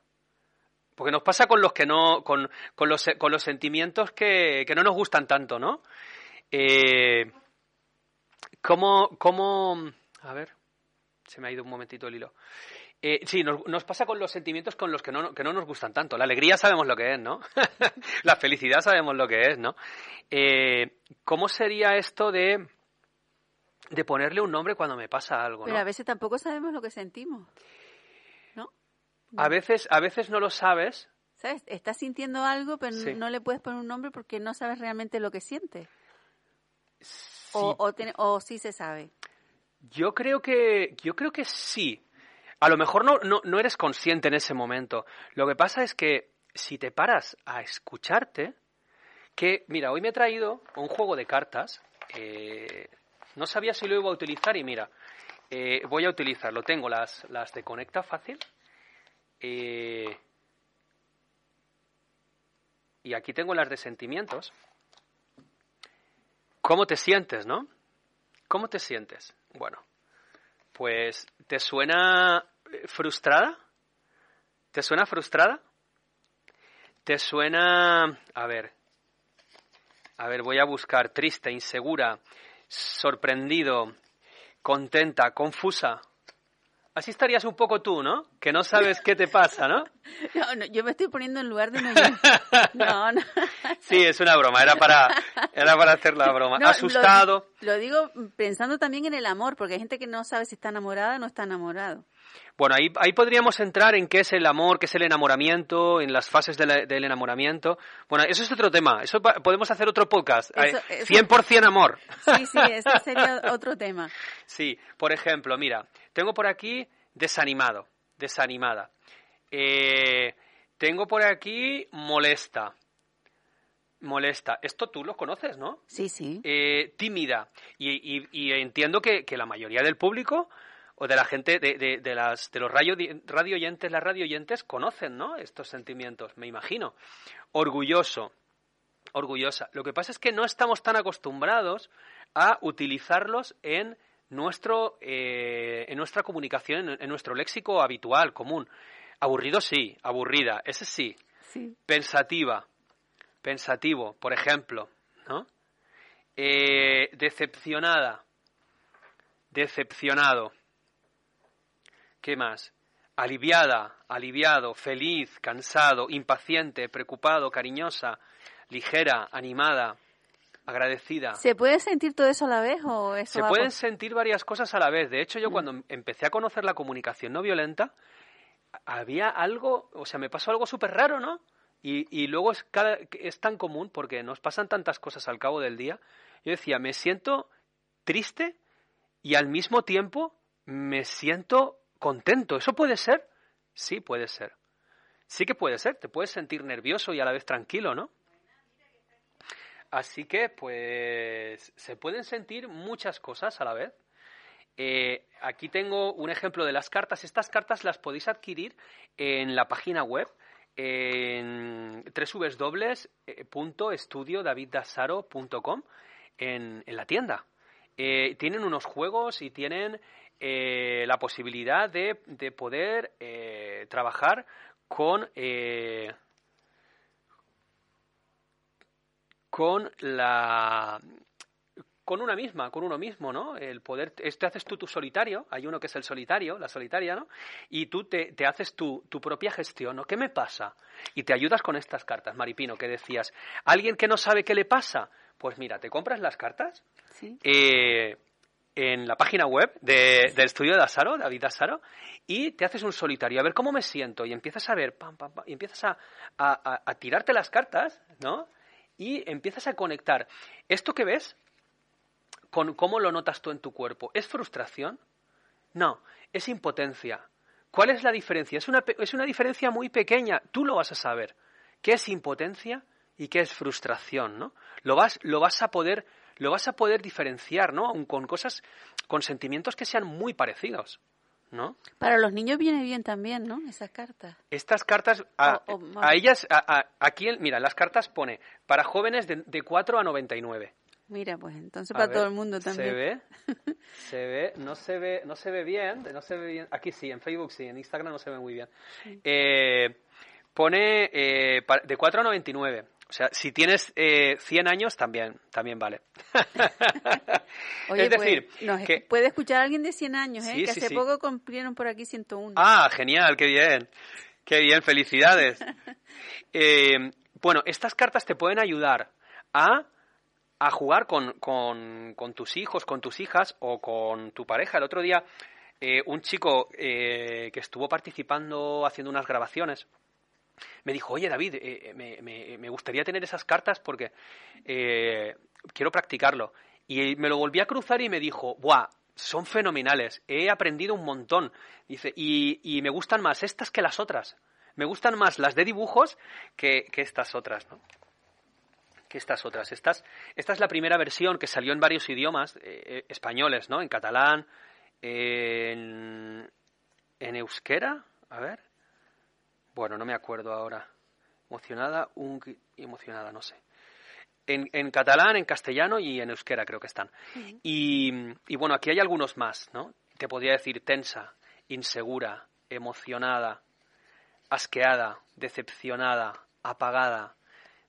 porque nos pasa con los que no, con, con, los, con los sentimientos que, que, no nos gustan tanto, ¿no? Eh, ¿cómo, ¿Cómo, a ver, se me ha ido un momentito el hilo. Eh, sí, nos, pasa con los sentimientos con los que no, que no nos gustan tanto. La alegría sabemos lo que es, ¿no? *laughs* la felicidad sabemos lo que es, ¿no? Eh, ¿Cómo sería esto de, de ponerle un nombre cuando me pasa algo? Pero a veces tampoco sabemos lo que sentimos, ¿no? A veces, a veces no lo sabes. ¿Sabes? Estás sintiendo algo, pero no le puedes poner un nombre porque no sabes realmente lo que sientes. O, o, o sí se sabe. Yo creo que, yo creo que sí. A lo mejor no, no, eres consciente en ese momento. Lo que pasa es que si te paras a escucharte, que, mira, hoy me he traído un juego de cartas. Eh, no sabía si lo iba a utilizar y mira, eh, voy a utilizarlo. Tengo las, las de Conecta Fácil. Eh, y aquí tengo las de sentimientos. ¿Cómo te sientes, no? ¿Cómo te sientes? Bueno, pues, ¿te suena eh, frustrada? ¿Te suena frustrada? ¿Te suena... A ver. A ver, voy a buscar triste, insegura, sorprendido, contenta, confusa. Así estarías un poco tú, ¿no? Que no sabes qué te pasa, ¿no? *laughs* No, yo me estoy poniendo en lugar de no, *laughs* no, no. Sí, es una broma, era para, era para hacer la broma. Asustado. Lo, lo, digo pensando también en el amor, porque hay gente que no sabe si está enamorada o no está enamorado. Bueno, ahí, ahí podríamos entrar en qué es el amor, qué es el enamoramiento, en las fases del enamoramiento. Bueno, eso es otro tema. Eso podemos hacer otro podcast. Eso, 100% amor. Sí, sí, ese sería otro tema. *laughs* Sí, por ejemplo, mira, tengo por aquí desanimado, desanimada. Eh, tengo por aquí molesta. Molesta. Esto tú lo conoces, ¿no? Sí, sí. Eh, tímida. Y, entiendo que, que, la mayoría del público o de la gente, de, de, las, de los radio, radio oyentes, las radio oyentes conocen, ¿no? Estos sentimientos, me imagino. Orgulloso, orgullosa. Lo que pasa es que no estamos tan acostumbrados a utilizarlos en nuestro, eh, en nuestra comunicación, en, nuestro léxico habitual, común. Aburrido sí, aburrida, ese sí. sí. Pensativa, pensativo, por ejemplo, ¿no? Eh, decepcionada, decepcionado. ¿Qué más? Aliviada, aliviado, feliz, cansado, impaciente, preocupado, cariñosa, ligera, animada, agradecida. ¿Se puede sentir todo eso a la vez o eso Se pueden sentir varias cosas a la vez. De hecho, yo mm. cuando empecé a conocer la comunicación no violenta, había algo, o sea, me pasó algo súper raro, ¿no? Y, y luego es, cada, es tan común porque nos pasan tantas cosas al cabo del día. Yo decía, me siento triste y al mismo tiempo me siento contento. ¿Eso puede ser? Sí, puede ser. Sí que puede ser. Te puedes sentir nervioso y a la vez tranquilo, ¿no? Así que, pues, se pueden sentir muchas cosas a la vez. Eh, aquí tengo un ejemplo de las cartas. Estas cartas las podéis adquirir en la página web en www.estudiodaviddasaro.com en, en la tienda. Eh, tienen unos juegos y tienen eh, la posibilidad de, de poder trabajar con, eh, con la con una misma, con uno mismo, ¿no? El poder, este haces tú tu solitario, hay uno que es el solitario, la solitaria, ¿no? Y tú te, te haces tu, tu, propia gestión, ¿no? ¿Qué me pasa? Y te ayudas con estas cartas, Maripino, que decías, ¿alguien que no sabe qué le pasa? Pues mira, te compras las cartas eh, en la página web del estudio de Asaro, David Asaro, y te haces un solitario, a ver cómo me siento, y empiezas a ver, pam, pam, pam, y empiezas a, a, a tirarte las cartas, ¿no? Y empiezas a conectar. Esto que ves con cómo lo notas tú en tu cuerpo. ¿Es frustración? No, es impotencia. ¿Cuál es la diferencia? Es una, es una diferencia muy pequeña. Tú lo vas a saber. ¿Qué es impotencia y qué es frustración? ¿no? Lo, vas, lo, vas a poder, lo vas a poder diferenciar, ¿no? Con cosas, con sentimientos que sean muy parecidos. ¿No? Para los niños viene bien también, ¿no? Esas cartas. Estas cartas, a, ellas, a, aquí, mira, las cartas pone para jóvenes de, de 4 a 99. Mira, pues entonces para todo el mundo también. ¿Se ve? *laughs* Se ve, no se ve, no se ve bien, no se ve bien. Aquí sí, en Facebook sí, en Instagram no se ve muy bien. Eh, pone eh, de 4 a 99. O sea, si tienes eh, 100 años, también, también vale. *laughs* Oye, es decir, que... puede escuchar a alguien de 100 años, ¿eh? que hace poco cumplieron por aquí 101. Ah, genial, qué bien. Qué bien, felicidades. *laughs* Eh, bueno, estas cartas te pueden ayudar a a jugar con, con, con, tus hijos, con tus hijas o con tu pareja. El otro día, eh, un chico eh, que estuvo participando haciendo unas grabaciones me dijo, oye David, eh, me, me, me, gustaría tener esas cartas porque quiero practicarlo. Y me lo volví a cruzar y me dijo, ¡buah! Son fenomenales, he aprendido un montón. Dice, y, y me gustan más estas que las otras. Me gustan más las de dibujos que, que estas otras, ¿no? que estas otras. Estas, esta es la primera versión que salió en varios idiomas eh, eh, españoles, ¿no? En catalán, en, en euskera, a ver. Bueno, no me acuerdo ahora. Emocionada, un, emocionada, no sé. En, en, catalán, en castellano y en euskera creo que están. y, y, bueno, aquí hay algunos más, ¿no? Te podría decir tensa, insegura, emocionada, asqueada, decepcionada, apagada,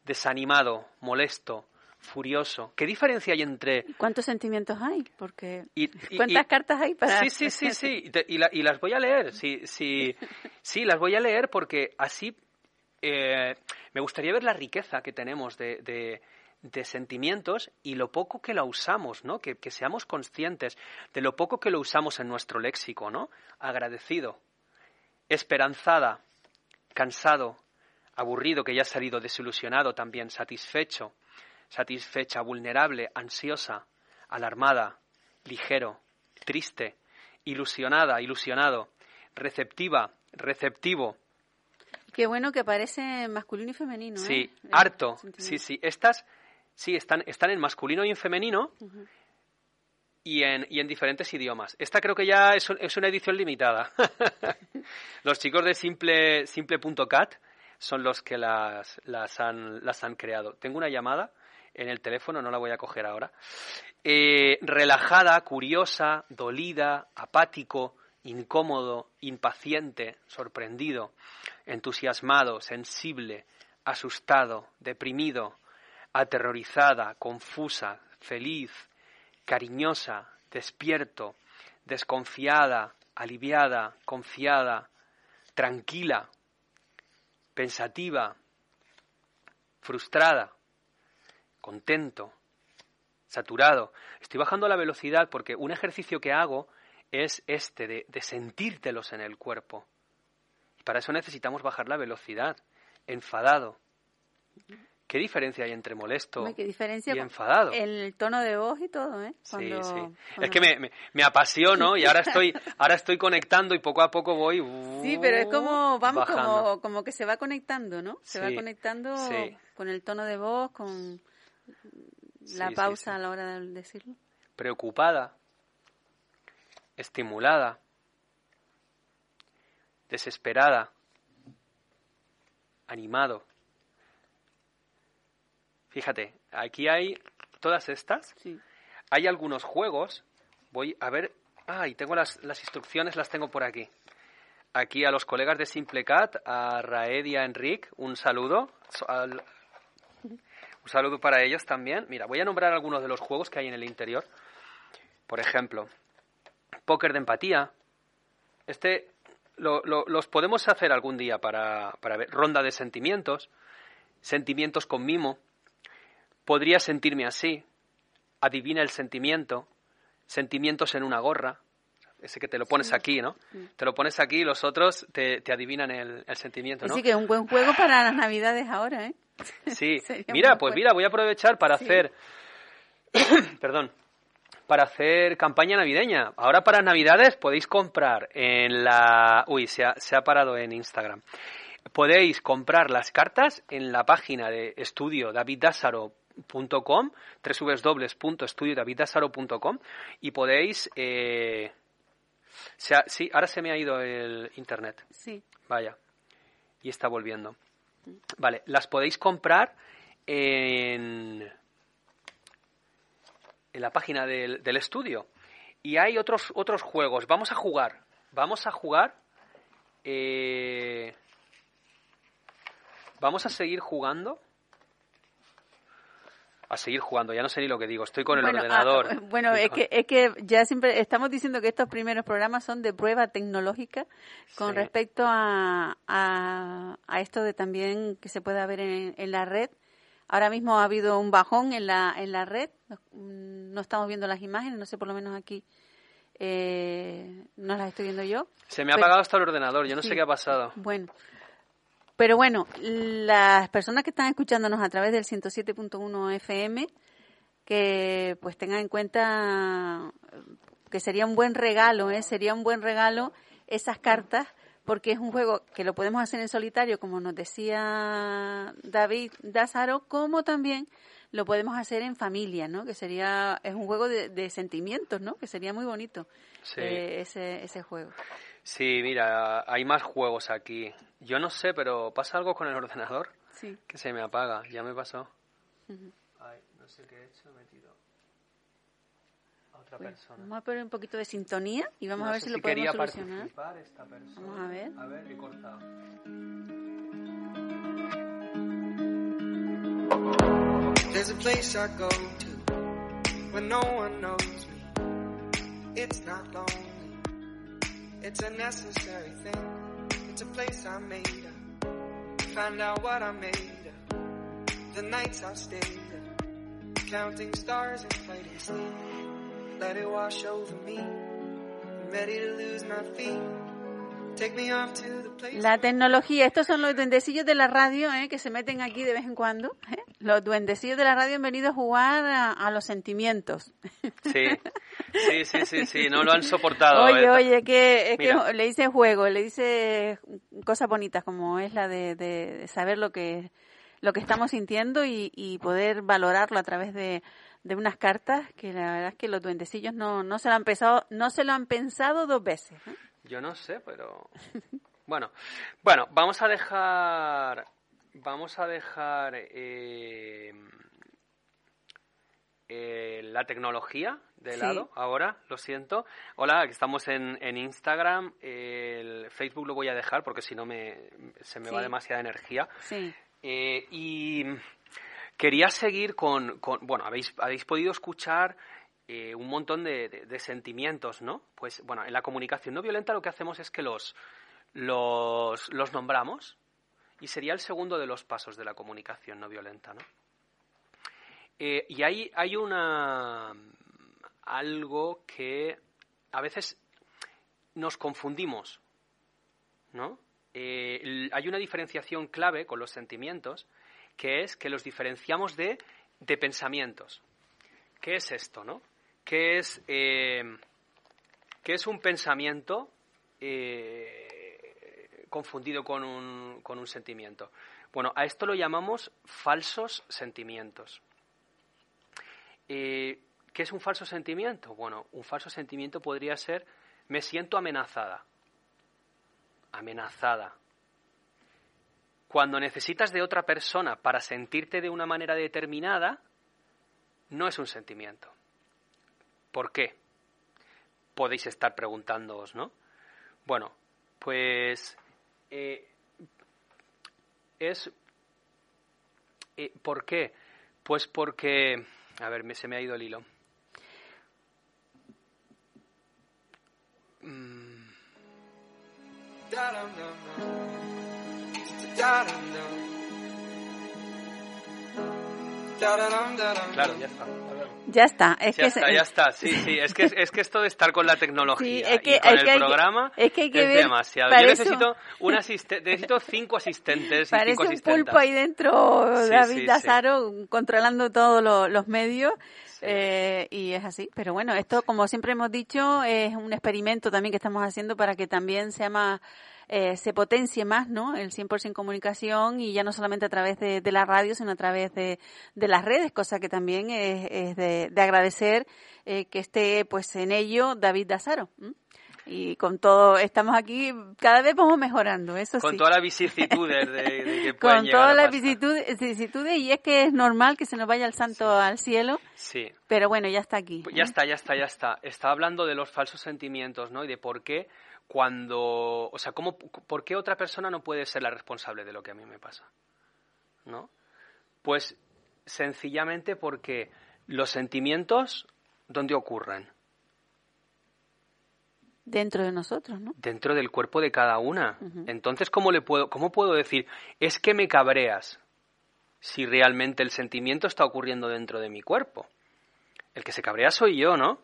desanimado, molesto, furioso. ¿Qué diferencia hay entre... ¿Cuántos sentimientos hay? Porque... ¿Cuántas cartas hay para...? Sí, sí, sí, *laughs* sí. Y, las voy a leer. Sí, sí, sí, las voy a leer porque así eh, me gustaría ver la riqueza que tenemos de, de, sentimientos y lo poco que la usamos, ¿no? Que, que seamos conscientes de lo poco que lo usamos en nuestro léxico, ¿no? Agradecido, esperanzada, cansado, aburrido que ya ha salido desilusionado también, satisfecho, satisfecha, vulnerable, ansiosa, alarmada, ligero, triste, ilusionada, ilusionado, receptiva, receptivo. Qué bueno que aparece masculino y femenino. Sí, ¿eh? harto. Sí, sí. Estas sí están, están en masculino y en femenino y, en, y en diferentes idiomas. Esta creo que ya es, es una edición limitada. *laughs* Los chicos de simple simple.cat son los que las, las, han, las han creado. Tengo una llamada en el teléfono, no la voy a coger ahora. Eh, relajada, curiosa, dolida, apático, incómodo, impaciente, sorprendido, entusiasmado, sensible, asustado, deprimido, aterrorizada, confusa, feliz, cariñosa, despierto, desconfiada, aliviada, confiada, tranquila, pensativa, frustrada, contento, saturado. Estoy bajando la velocidad porque un ejercicio que hago es este, de, de sentírtelos en el cuerpo. Y para eso necesitamos bajar la velocidad. Enfadado, ¿Qué diferencia hay entre molesto y enfadado? El tono de voz y todo, ¿eh? sí, sí. Es que me, me, apasiono y ahora estoy, *laughs* ahora estoy conectando y poco a poco voy. sí, pero es como, vamos, como, como, que se va conectando, ¿no? Se va conectando con el tono de voz, con la pausa a la hora de decirlo. Preocupada, estimulada, desesperada, animado Fíjate, aquí hay todas estas. Hay algunos juegos. Voy a ver. Ah, y tengo las, las instrucciones, las tengo por aquí. aquí a los colegas de Simplecat, a Raed y a Enric, un saludo. Un saludo para ellos también. Mira, voy a nombrar algunos de los juegos que hay en el interior. Por ejemplo, póker de empatía. Este los podemos hacer algún día para, para ver. Ronda de sentimientos. Sentimientos con mimo. Podría sentirme así. Adivina el sentimiento. Sentimientos en una gorra ese que te lo pones aquí, ¿no? Te lo pones aquí y los otros te, adivinan el, sentimiento, ¿no? Sí, que es un buen juego para las navidades ahora, ¿eh? *laughs* Sí, mira, pues mira, voy a aprovechar para hacer, *coughs* perdón, para hacer campaña navideña. Ahora para navidades podéis comprar en la... Uy, se ha, se ha parado en Instagram. Podéis comprar las cartas en la página de estudio daviddásaro.com, www.estudiodaviddásaro.com y podéis eh, sí, ahora se me ha ido el internet. Sí. Vaya. Y está volviendo. Vale, las podéis comprar en, en la página del, del estudio. Y hay otros, otros juegos. Vamos a jugar. Vamos a jugar. Eh, vamos a seguir jugando a seguir jugando. Ya no sé ni lo que digo, estoy con el ordenador. Ah, bueno, es que, es que ya siempre estamos diciendo que estos primeros programas son de prueba tecnológica con respecto a, a, esto de también que se pueda ver en, en, la red. Ahora mismo ha habido un bajón en la, en la red, no, estamos viendo las imágenes, no sé, por lo menos aquí eh, no las estoy viendo yo. Se me ha apagado hasta el ordenador, yo no sé qué ha pasado. Bueno, pero bueno, las personas que están escuchándonos a través del 107.1 FM, que pues tengan en cuenta que sería un buen regalo, ¿eh? sería un buen regalo esas cartas, porque es un juego que lo podemos hacer en solitario, como nos decía David Dázaro, como también lo podemos hacer en familia, ¿no? Que sería, es un juego de, sentimientos, ¿no? Que sería muy bonito eh, ese, ese juego. Sí, mira, hay más juegos aquí. Yo no sé, pero ¿pasa algo con el ordenador? Sí. Que se me apaga, ya me pasó. Ay, no sé qué he hecho, he metido a otra pues, persona. Vamos a poner un poquito de sintonía y vamos a ver si, lo podemos solucionar. Esta persona. Vamos a ver. A ver, he cortado. There's a place I go to when no one knows me. It's not long. It's a necessary thing. It's a place I made up. Find out what I made of. The nights I've stayed up. Counting stars and fighting sleep. Let it wash over me. I'm ready to lose my feet. La tecnología, estos son los duendecillos de la radio ¿eh? que se meten aquí de vez en cuando. ¿Eh? Los duendecillos de la radio han venido a jugar a, los sentimientos. Sí, *laughs* sí, sí, sí, sí, no lo han soportado. Oye, ¿eh? oye, que, es que le dice juego, le dice cosas bonitas como es la de, saber lo que, lo que estamos sintiendo y, poder valorarlo a través de, unas cartas que la verdad es que los duendecillos no, no, se, lo han pensado, no se lo han pensado dos veces. Yo no sé, pero bueno, bueno, vamos a dejar, vamos a dejar eh, eh, la tecnología de lado ahora, lo siento. Hola, estamos en, en Instagram, el Facebook lo voy a dejar porque si no me, se me va demasiada energía. Sí. Eh, y quería seguir con, con, bueno, habéis, habéis podido escuchar eh, un montón de, sentimientos, ¿no? Pues bueno, en la comunicación no violenta lo que hacemos es que los, los, los nombramos y sería el segundo de los pasos de la comunicación no violenta, ¿no? Eh, y hay, hay una algo que a veces nos confundimos, ¿no? Eh, hay una diferenciación clave con los sentimientos, que es que los diferenciamos de, de pensamientos. ¿Qué es esto, no? ¿Qué es, eh, es un pensamiento confundido con un, con un sentimiento? Bueno, a esto lo llamamos falsos sentimientos. Eh, ¿Qué es un falso sentimiento? Bueno, un falso sentimiento podría ser me siento amenazada. Amenazada. Cuando necesitas de otra persona para sentirte de una manera determinada, no es un sentimiento. ¿Por qué? Podéis estar preguntándoos, ¿no? Bueno, Pues eh, es... Eh, ¿Por qué? Pues porque... A ver, me, se me ha ido el hilo. Mm. Claro, ya está. Ya está, es ya que está, ya está, sí, sí, es que, es que esto de estar con la *laughs* tecnología y con el programa es, que demasiado. Yo necesito, un necesito cinco asistentes Parece y cinco un pulpo ahí dentro, David Lazaro, controlando todos los medios. Eh, y es así, pero bueno, esto como siempre hemos dicho es un experimento también que estamos haciendo para que también sea más eh, se potencie más, ¿no? El 100% comunicación y ya no solamente a través de, la radio, sino a través de, las redes, cosa que también es, de, agradecer eh, que esté pues en ello David Dazaro. y con todo estamos aquí cada vez vamos mejorando eso con todas las vicisitudes de, que *laughs* con todas las vicisitudes, y es que es normal que se nos vaya el santo al cielo sí. pero bueno ya está aquí ya está ya está ya está. Está hablando de los falsos sentimientos no y de por qué cuando, o sea, ¿cómo, ¿por qué otra persona no puede ser la responsable de lo que a mí me pasa? ¿No? Pues sencillamente porque los sentimientos, ¿dónde ocurren? Dentro de nosotros, ¿no? Dentro del cuerpo de cada una. Entonces, ¿cómo, le puedo, ¿cómo puedo decir, es que me cabreas si realmente el sentimiento está ocurriendo dentro de mi cuerpo? El que se cabrea soy yo, ¿no?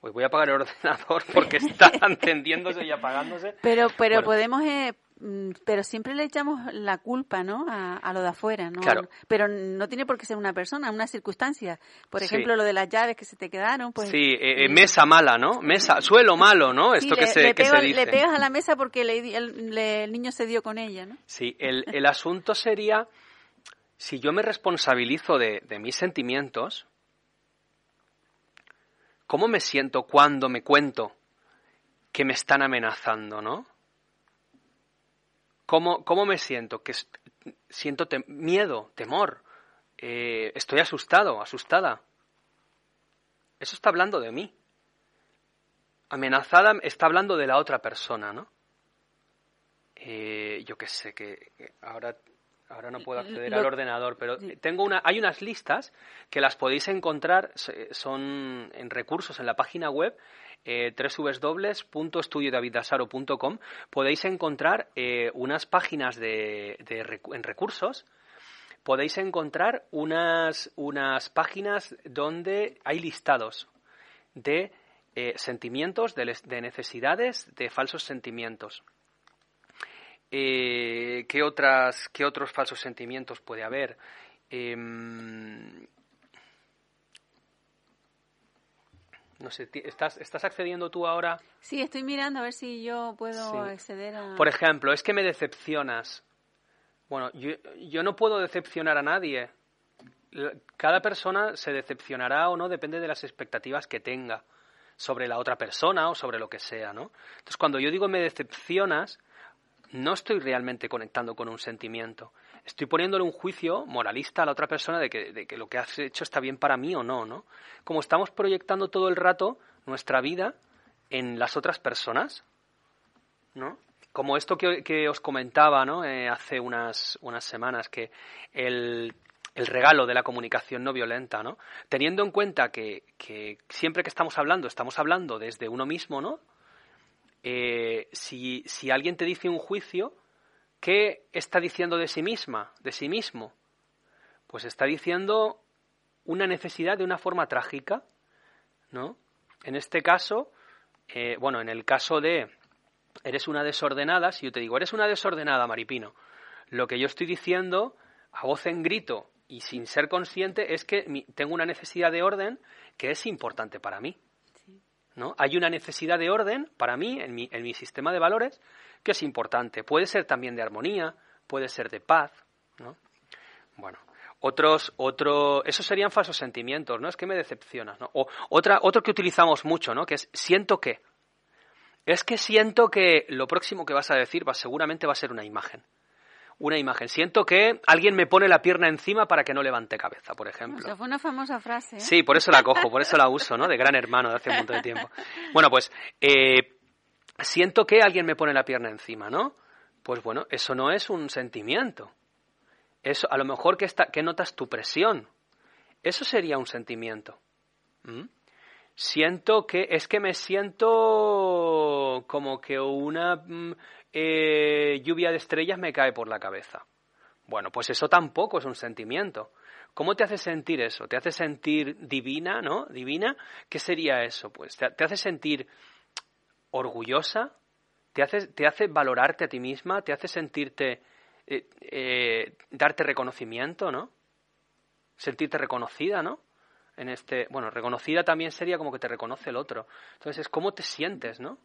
Hoy voy a apagar el ordenador porque está encendiéndose y apagándose. Pero, pero podemos, eh, mm, pero siempre le echamos la culpa, ¿no? A, lo de afuera, ¿no? Claro. Pero no tiene por qué ser una persona, una circunstancia. Por ejemplo, lo de las llaves que se te quedaron, pues. Sí, eh, eh, mesa mala, ¿no? Mesa, suelo malo, ¿no? Esto que, se, que se dice. Le pegas a la mesa porque el, niño se dio con ella, ¿no? Sí, el, el asunto sería si yo me responsabilizo de, de mis sentimientos, ¿Cómo me siento cuando me cuento que me están amenazando, no? ¿Cómo, cómo me siento? Que siento miedo, temor, eh, estoy asustado, asustada. Eso está hablando de mí. Amenazada está hablando de la otra persona, ¿no? Eh, yo qué sé, que ahora Ahora no puedo acceder al ordenador, pero tengo una, hay unas listas que las podéis encontrar, son en recursos en la página web eh, www.estudiodavidasaro.com. Podéis encontrar eh, unas páginas de, en recursos. Podéis encontrar unas, unas páginas donde hay listados de eh, sentimientos, de necesidades, de falsos sentimientos. Eh, ¿qué, otras, ¿Qué otros falsos sentimientos puede haber? Em, no sé, ¿estás, ¿estás accediendo tú ahora? Sí, estoy mirando a ver si yo puedo acceder a... Por ejemplo, es que me decepcionas. Bueno, yo, yo no puedo decepcionar a nadie. Cada persona se decepcionará o no, depende de las expectativas que tenga sobre la otra persona o sobre lo que sea, ¿no? Entonces, cuando yo digo me decepcionas, no estoy realmente conectando con un sentimiento. Estoy poniéndole un juicio moralista a la otra persona de que, de que lo que has hecho está bien para mí o no, ¿no? Como estamos proyectando todo el rato nuestra vida en las otras personas, ¿no? Como esto que, os comentaba, ¿no? Eh, hace unas, unas semanas, que el, el regalo de la comunicación no violenta, ¿no? Teniendo en cuenta que, que siempre que estamos hablando, estamos hablando desde uno mismo, ¿no? Eh, si, alguien te dice un juicio, ¿qué está diciendo de sí misma, de sí mismo? Pues está diciendo una necesidad de una forma trágica, ¿no? En este caso, eh, bueno, en el caso de eres una desordenada, si yo te digo, eres una desordenada, Maripino, lo que yo estoy diciendo a voz en grito y sin ser consciente es que tengo una necesidad de orden que es importante para mí. ¿No? Hay una necesidad de orden para mí en mi, en mi sistema de valores que es importante. Puede ser también de armonía, puede ser de paz, ¿no? Bueno, otros, otro, esos serían falsos sentimientos, ¿no? Es que me decepcionas, ¿no? O otra, otro que utilizamos mucho, ¿no? Que es siento que. Es que siento que lo próximo que vas a decir va, seguramente va a ser una imagen una imagen. Siento que alguien me pone la pierna encima para que no levante cabeza, por ejemplo. Eso fue una famosa frase. ¿eh? Sí, por eso la cojo, por eso la uso, ¿no? De gran hermano de hace un montón de tiempo. Bueno, pues eh, siento que alguien me pone la pierna encima, ¿no? Pues bueno, eso no es un sentimiento. Eso, a lo mejor que, está, que notas tu presión. Eso sería un sentimiento. ¿Mm? Siento que, es que me siento como que una mm, eh, lluvia de estrellas me cae por la cabeza. Bueno, pues eso tampoco es un sentimiento. ¿Cómo te hace sentir eso? ¿Te hace sentir divina, no? Divina. ¿Qué sería eso? Pues te hace sentir orgullosa, te hace, te hace valorarte a ti misma, te hace sentirte, eh, eh, darte reconocimiento, ¿no? Sentirte reconocida, ¿no? En este, bueno, reconocida también sería como que te reconoce el otro. Entonces, ¿cómo te sientes, ¿no?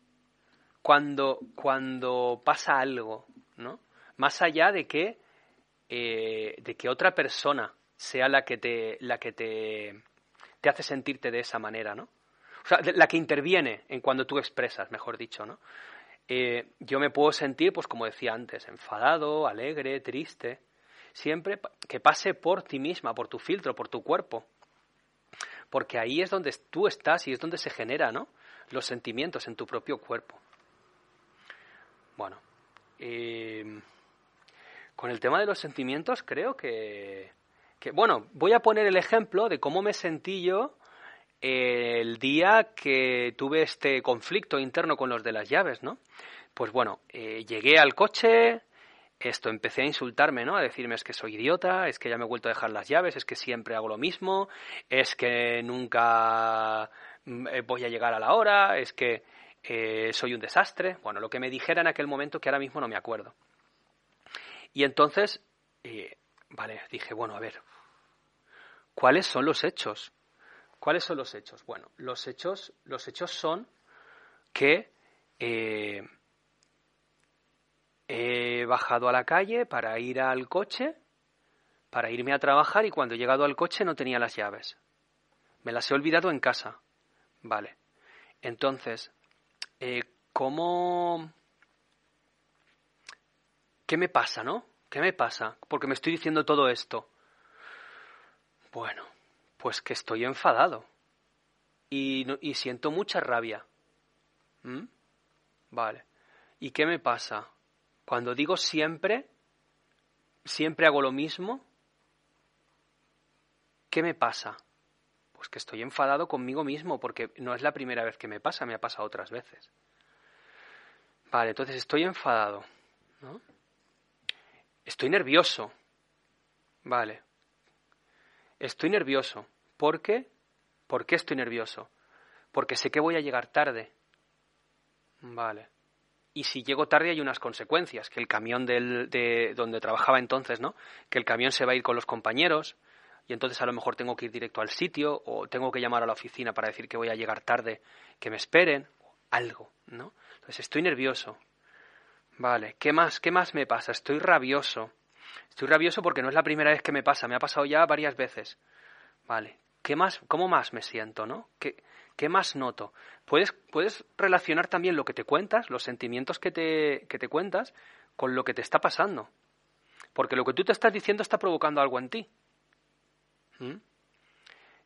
Cuando, cuando pasa algo, ¿no? Más allá de que, eh, de que otra persona sea la que te, la que te, te hace sentirte de esa manera, ¿no? o sea, la que interviene en cuando tú expresas, mejor dicho, ¿no? Eh, yo me puedo sentir, pues como decía antes, enfadado, alegre, triste, siempre que pase por ti misma, por tu filtro, por tu cuerpo, porque ahí es donde tú estás y es donde se generan los sentimientos en tu propio cuerpo. Bueno, eh, con el tema de los sentimientos creo que, que, bueno, voy a poner el ejemplo de cómo me sentí yo el día que tuve este conflicto interno con los de las llaves, ¿no? Pues bueno, eh, llegué al coche, esto empecé a insultarme, ¿no? A decirme es que soy idiota, es que ya me he vuelto a dejar las llaves, es que siempre hago lo mismo, es que nunca mm, eh, voy a llegar a la hora, es que eh, soy un desastre. Bueno, lo que me dijera en aquel momento que ahora mismo no me acuerdo. Y entonces, vale, dije, bueno, a ver, ¿cuáles son los hechos? ¿Cuáles son los hechos? Bueno, los hechos, los hechos son que eh, he bajado a la calle para ir al coche, para irme a trabajar y cuando he llegado al coche no tenía las llaves. Me las he olvidado en casa. Vale. Entonces, eh, ¿cómo... ¿Qué me pasa, no? ¿Qué me pasa? Porque me estoy diciendo todo esto. Bueno, pues que estoy enfadado y, siento mucha rabia. ¿Mm? Vale. ¿Y qué me pasa? Cuando digo siempre, siempre hago lo mismo, ¿qué me pasa? Pues que estoy enfadado conmigo mismo, porque no es la primera vez que me pasa, me ha pasado otras veces. Vale, entonces estoy enfadado. ¿no? Estoy nervioso. Vale. Estoy nervioso. ¿Por qué? ¿Por qué estoy nervioso? Porque sé que voy a llegar tarde. Vale. Y si llego tarde hay unas consecuencias, que el camión del, de donde trabajaba entonces, ¿no? Que el camión se va a ir con los compañeros y entonces a lo mejor tengo que ir directo al sitio o tengo que llamar a la oficina para decir que voy a llegar tarde, que me esperen, algo, ¿no? Entonces estoy nervioso. Vale, ¿qué más? ¿Qué más me pasa? Estoy rabioso. Estoy rabioso porque no es la primera vez que me pasa, me ha pasado ya varias veces. Vale, ¿qué más, cómo más me siento, no? ¿Qué, qué más noto? Puedes, puedes relacionar también lo que te cuentas, los sentimientos que te, que te cuentas, con lo que te está pasando. Porque lo que tú te estás diciendo está provocando algo en ti. ¿Mm?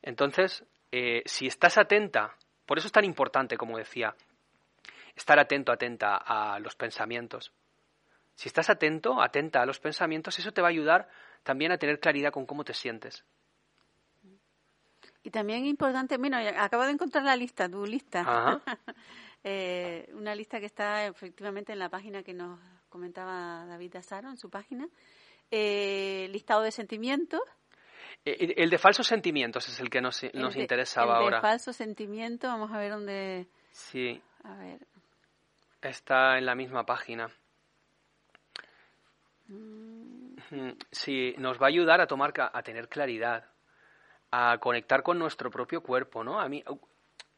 Entonces, eh, si estás atenta, por eso es tan importante, como decía, estar atento, atenta a los pensamientos. Si estás atento, atenta a los pensamientos, eso te va a ayudar también a tener claridad con cómo te sientes. Y también importante, bueno, acabo de encontrar la lista, tu lista. *laughs* eh, una lista que está efectivamente en la página que nos comentaba David Azaro, en su página. Eh, listado de sentimientos. Eh, el de falsos sentimientos es el que nos, nos interesaba ahora. El de falsos sentimientos, vamos a ver dónde. Sí. A ver. Está en la misma página. Mm. Sí, nos va a ayudar a tomar, a tener claridad a conectar con nuestro propio cuerpo, ¿no? A mí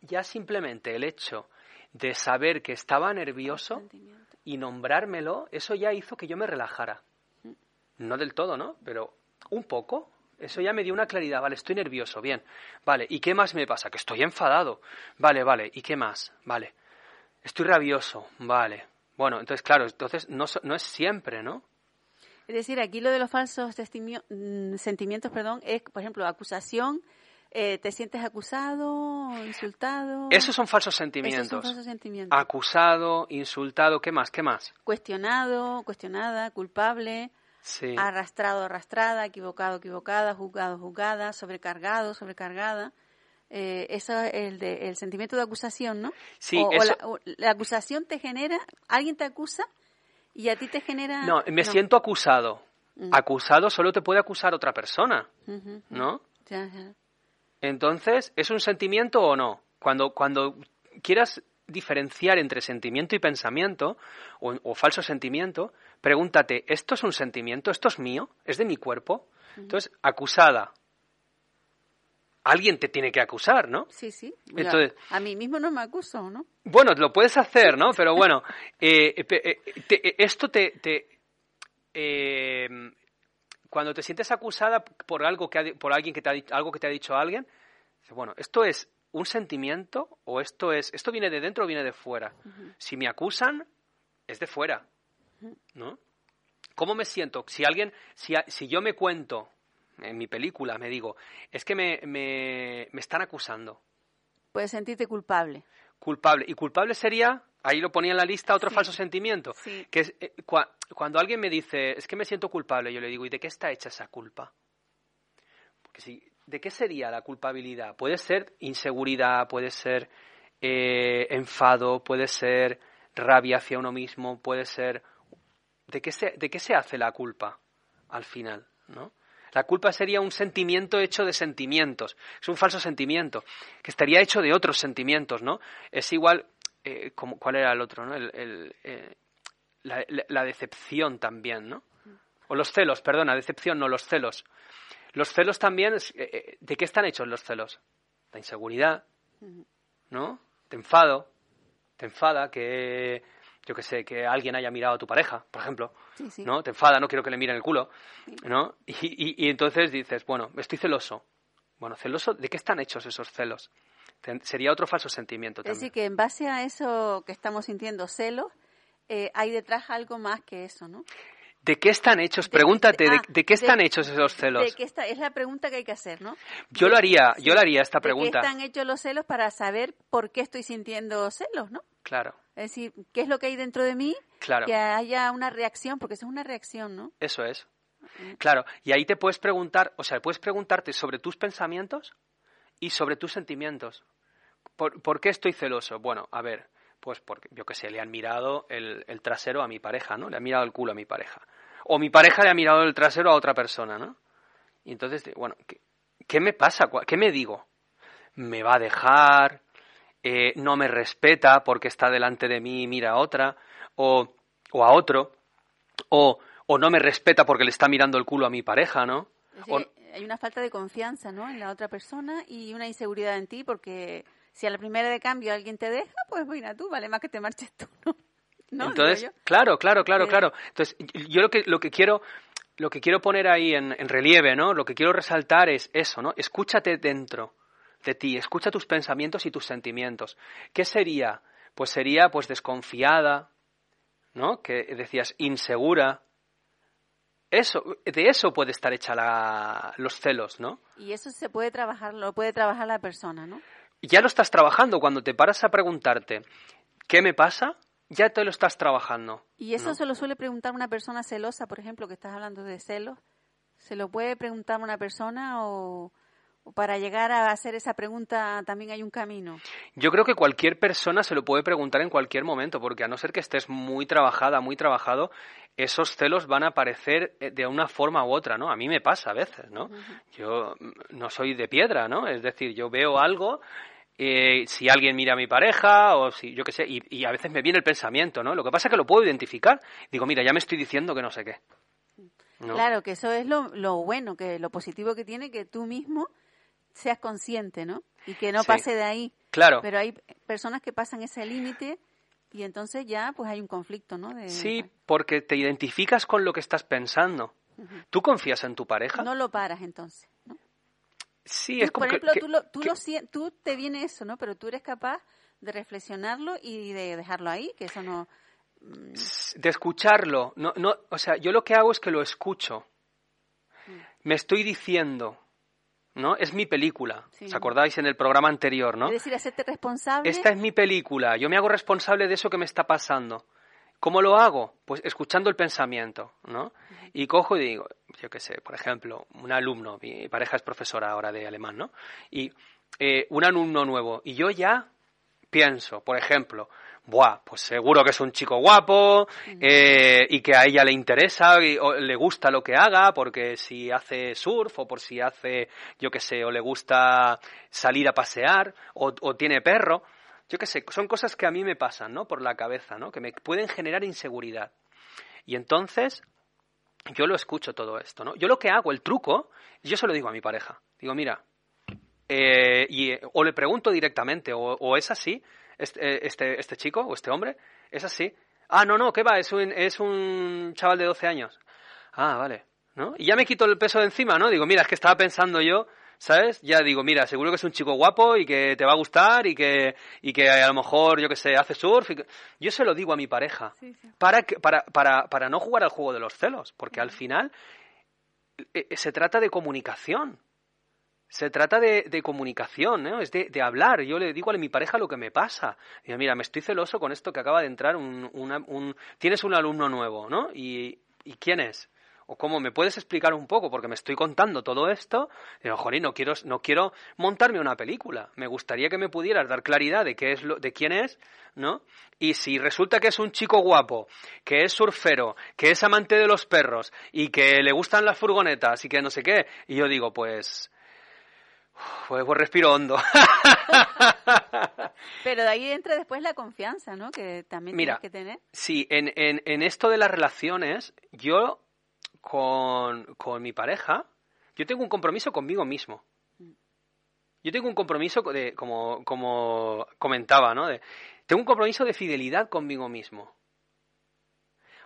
ya simplemente el hecho de saber que estaba nervioso y nombrármelo, eso ya hizo que yo me relajara. Mm. No del todo, ¿no? Pero un poco. Eso ya me dio una claridad. Vale, estoy nervioso, bien. Vale, ¿y qué más me pasa? Que estoy enfadado. Vale, vale, ¿y qué más? Vale. Estoy rabioso. Vale. Bueno, entonces, claro, entonces no, no es siempre, ¿no? Es decir, aquí lo de los falsos mm, sentimientos, perdón, es, por ejemplo, acusación, Eh, ¿Te sientes acusado, insultado? Esos son falsos sentimientos. Esos son falsos sentimientos. Acusado, insultado, ¿qué más? ¿Qué más? Cuestionado, cuestionada, culpable. Sí. Arrastrado, arrastrada, equivocado, equivocada, juzgado, juzgada, sobrecargado, sobrecargada. Eh, eso es el, de, el sentimiento de acusación, ¿no? Sí, la, acusación te genera, alguien te acusa y a ti te genera... No, me siento acusado. Mm. Acusado solo te puede acusar otra persona, ¿no? Entonces, ¿es un sentimiento o no? Cuando, cuando quieras diferenciar entre sentimiento y pensamiento, o, falso sentimiento, pregúntate, ¿esto es un sentimiento? ¿Esto es mío? ¿Es de mi cuerpo? Entonces, acusada. Alguien te tiene que acusar, ¿no? Sí, sí. Entonces, a mí mismo no me acuso, ¿no? Bueno, lo puedes hacer, ¿no? Pero bueno, *laughs* eh, eh, eh, esto te, cuando te sientes acusada por algo que por alguien que te ha, algo que te ha dicho alguien, bueno, esto es un sentimiento o esto es esto viene de dentro o viene de fuera. Si me acusan es de fuera, ¿no? ¿Cómo me siento? Si alguien, si, si yo me cuento en mi película, me digo, es que me, me, me están acusando. Puedes sentirte culpable. Culpable. Y culpable sería ahí lo ponía en la lista otro falso sentimiento, que es eh, cuando alguien me dice, es que me siento culpable, yo le digo, ¿y de qué está hecha esa culpa? Porque si, ¿de qué sería la culpabilidad? Puede ser inseguridad, puede ser eh, enfado, puede ser rabia hacia uno mismo, puede ser... ¿De qué, se, ¿De qué se hace la culpa al final? ¿no? La culpa sería un sentimiento hecho de sentimientos. Es un falso sentimiento, que estaría hecho de otros sentimientos, ¿no? Es igual, eh, como, ¿cuál era el otro? ¿no? El, eh, la, decepción también, ¿no? O los celos, perdona, decepción, no los celos. Los celos también, eh, ¿de qué están hechos los celos? La inseguridad, ¿no? Te enfado, te enfada que, yo que sé, que alguien haya mirado a tu pareja, por ejemplo, ¿no? Te enfada, no quiero que le miren el culo, ¿no? Y, y entonces dices, bueno, estoy celoso. Bueno, celoso, ¿de qué están hechos esos celos? Sería otro falso sentimiento también. Es decir, que en base a eso que estamos sintiendo celos, eh, hay detrás algo más que eso, ¿no? ¿De qué están hechos? Pregúntate, de, ah, qué están hechos esos celos? De qué está, es la pregunta que hay que hacer, ¿no? Yo lo haría, yo lo haría esta pregunta. ¿De qué están hechos los celos para saber por qué estoy sintiendo celos, no? Claro. Es decir, ¿qué es lo que hay dentro de mí? Claro. Que haya una reacción, porque eso es una reacción, ¿no? Eso es. Claro, y ahí te puedes preguntar, o sea, puedes preguntarte sobre tus pensamientos y sobre tus sentimientos. ¿Por, qué estoy celoso? Bueno, a ver, pues porque, yo qué sé, le han mirado el, trasero a mi pareja, ¿no? Le han mirado el culo a mi pareja. O mi pareja le ha mirado el trasero a otra persona, ¿no? Y entonces, bueno, ¿qué, me pasa? ¿Qué me digo? ¿Me va a dejar? Eh, ¿No me respeta porque está delante de mí y mira a otra? ¿O, o a otro? O, ¿O no me respeta porque le está mirando el culo a mi pareja, ¿no? hay una falta de confianza, ¿no? En la otra persona y una inseguridad en ti porque si a la primera de cambio alguien te deja, pues mira tú, vale más que te marches tú, ¿no? *laughs* Entonces, claro, claro, claro, claro. Entonces, yo lo que, lo que quiero lo que quiero poner ahí en, relieve, ¿no? Lo que quiero resaltar es eso, ¿no? Escúchate dentro de ti, escucha tus pensamientos y tus sentimientos. ¿Qué sería? Pues sería, pues, desconfiada, ¿no? Que decías, insegura. Eso, de eso puede estar hecha la, los celos, ¿no? Y eso se puede trabajar, lo puede trabajar la persona, ¿no? Ya lo estás trabajando. Cuando te paras a preguntarte, ¿qué me pasa? Ya te lo estás trabajando. ¿Y eso se lo suele preguntar una persona celosa, por ejemplo, que estás hablando de celos? ¿Se lo puede preguntar una persona o, para llegar a hacer esa pregunta también hay un camino? Yo creo que cualquier persona se lo puede preguntar en cualquier momento, porque a no ser que estés muy trabajada, muy trabajado, esos celos van a aparecer eh, de una forma u otra, ¿no? A mí me pasa a veces, ¿no? Yo no soy de piedra, ¿no? Es decir, yo veo algo eh, si alguien mira a mi pareja o si yo qué sé, y, a veces me viene el pensamiento, ¿no? Lo que pasa es que lo puedo identificar. Digo, mira, ya me estoy diciendo que no sé qué. Claro, que eso es lo, lo, bueno, que lo positivo que tiene que tú mismo seas consciente, ¿no? Y que no pase de ahí. Claro. Pero hay personas que pasan ese límite y entonces ya pues hay un conflicto, ¿no? sí, porque te identificas con lo que estás pensando. ¿Tú confías en tu pareja? No lo paras entonces, ¿no? Sí, es como por ejemplo, que, tú, lo, tú, lo, tú te viene eso, ¿no? Pero tú eres capaz de reflexionarlo y de dejarlo ahí, que eso no... Mm. De escucharlo. No, no, o sea, yo lo que hago es que lo escucho. Mm. Me estoy diciendo, ¿no? Es mi película. ¿Os acordáis en el programa anterior, no? Es decir, hacerte responsable. Esta es mi película. Yo me hago responsable de eso que me está pasando. ¿Cómo lo hago? Pues escuchando el pensamiento, ¿no? Y cojo y digo, yo qué sé, por ejemplo, un alumno, mi pareja es profesora ahora de alemán, ¿no? Y eh, un alumno nuevo, y yo ya pienso, por ejemplo, Buah, pues seguro que es un chico guapo eh, y que a ella le interesa y, o le gusta lo que haga, porque si hace surf o por si hace, yo qué sé, o le gusta salir a pasear o, o tiene perro, yo qué sé, son cosas que a mí me pasan, ¿no? Por la cabeza, ¿no? Que me pueden generar inseguridad. Y entonces, yo lo escucho todo esto, ¿no? Yo lo que hago, el truco, yo se lo digo a mi pareja. Digo, mira, eh, y, o le pregunto directamente, o, o es así, este, este, este, chico o este hombre, es así. Ah, no, no, ¿qué va? Es un, es un chaval de 12 años. Ah, vale. ¿No? Y ya me quito el peso de encima, ¿no? Digo, mira, es que estaba pensando yo, ¿sabes? Ya digo, mira, seguro que es un chico guapo y que te va a gustar y que, y que a lo mejor, yo qué sé, hace surf. Yo se lo digo a mi pareja Para, para, para, para no jugar al juego de los celos, porque al final eh, eh, se trata de comunicación. Se trata de, de comunicación, ¿no? Es de, de, hablar. Yo le digo a mi pareja lo que me pasa. Digo, mira, me estoy celoso con esto que acaba de entrar un, un... Tienes un alumno nuevo, ¿no? ¿Y, ¿Y quién es? o cómo me puedes explicar un poco porque me estoy contando todo esto, digo, joder, no quiero, no quiero montarme una película. Me gustaría que me pudieras dar claridad de qué es lo, de quién es, ¿no? Y si resulta que es un chico guapo, que es surfero, que es amante de los perros y que le gustan las furgonetas y que no sé qué, y yo digo, pues pues, pues, respiro hondo. *laughs* Pero de ahí entra después la confianza, ¿no? Que también tienes que tener. Sí, en, en, en, esto de las relaciones, yo con, con mi pareja, yo tengo un compromiso conmigo mismo. Yo tengo un compromiso de, como, como comentaba, ¿no? De, tengo un compromiso de fidelidad conmigo mismo.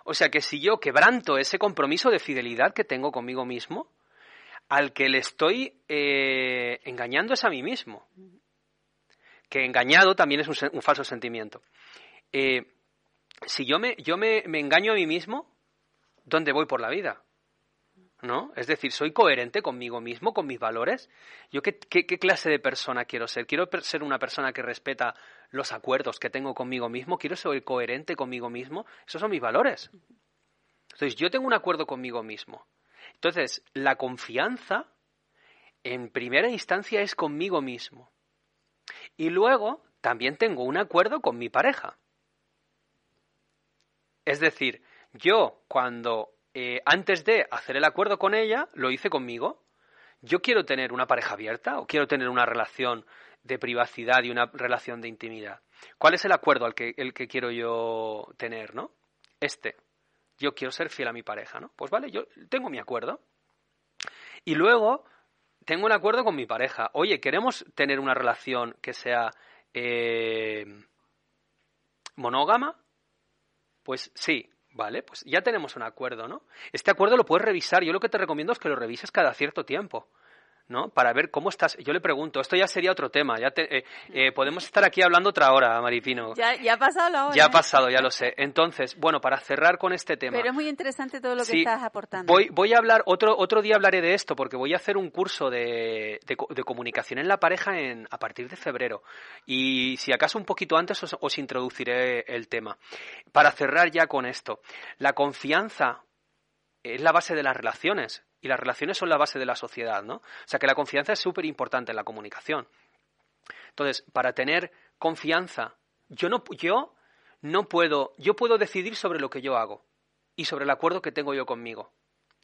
O sea que si yo quebranto ese compromiso de fidelidad que tengo conmigo mismo, al que le estoy eh, engañando es a mí mismo. Que engañado también es un, falso sentimiento. Eh, si yo, me, yo me, engaño a mí mismo, ¿dónde voy por la vida? ¿No? Es decir, ¿soy coherente conmigo mismo, con mis valores? ¿Yo qué, qué, clase de persona quiero ser? ¿Quiero ser una persona que respeta los acuerdos que tengo conmigo mismo? ¿Quiero ser coherente conmigo mismo? Esos son mis valores. Entonces, yo tengo un acuerdo conmigo mismo. Entonces, la confianza, en primera instancia, es conmigo mismo. Y luego, también tengo un acuerdo con mi pareja. Es decir, yo cuando eh, antes de hacer el acuerdo con ella, lo hice conmigo. Yo quiero tener una pareja abierta o quiero tener una relación de privacidad y una relación de intimidad. ¿Cuál es el acuerdo al que, el que quiero yo tener, no? Este yo quiero ser fiel a mi pareja, ¿no? Pues vale, yo tengo mi acuerdo. Y luego tengo un acuerdo con mi pareja. Oye, ¿queremos tener una relación que sea eh, monógama? Pues sí, vale, pues ya tenemos un acuerdo, ¿no? Este acuerdo lo puedes revisar. Yo lo que te recomiendo es que lo revises cada cierto tiempo. ¿No? Para ver cómo estás. Yo le pregunto, esto ya sería otro tema. Ya eh, eh, podemos estar aquí hablando otra hora, Maripino. Ya, ya ha pasado la hora. Ya ha pasado, ya lo sé. Entonces, bueno, para cerrar con este tema. Pero es muy interesante todo lo que estás aportando. Voy, voy a hablar, otro, otro día hablaré de esto, porque voy a hacer un curso de, de, comunicación en la pareja en, a partir de febrero. Y si acaso un poquito antes os, os introduciré el tema. Para cerrar ya con esto, la confianza es la base de las relaciones y las relaciones son la base de la sociedad, ¿no? O sea que la confianza es súper importante en la comunicación. Entonces, para tener confianza, yo no, yo no puedo, yo puedo decidir sobre lo que yo hago y sobre el acuerdo que tengo yo conmigo,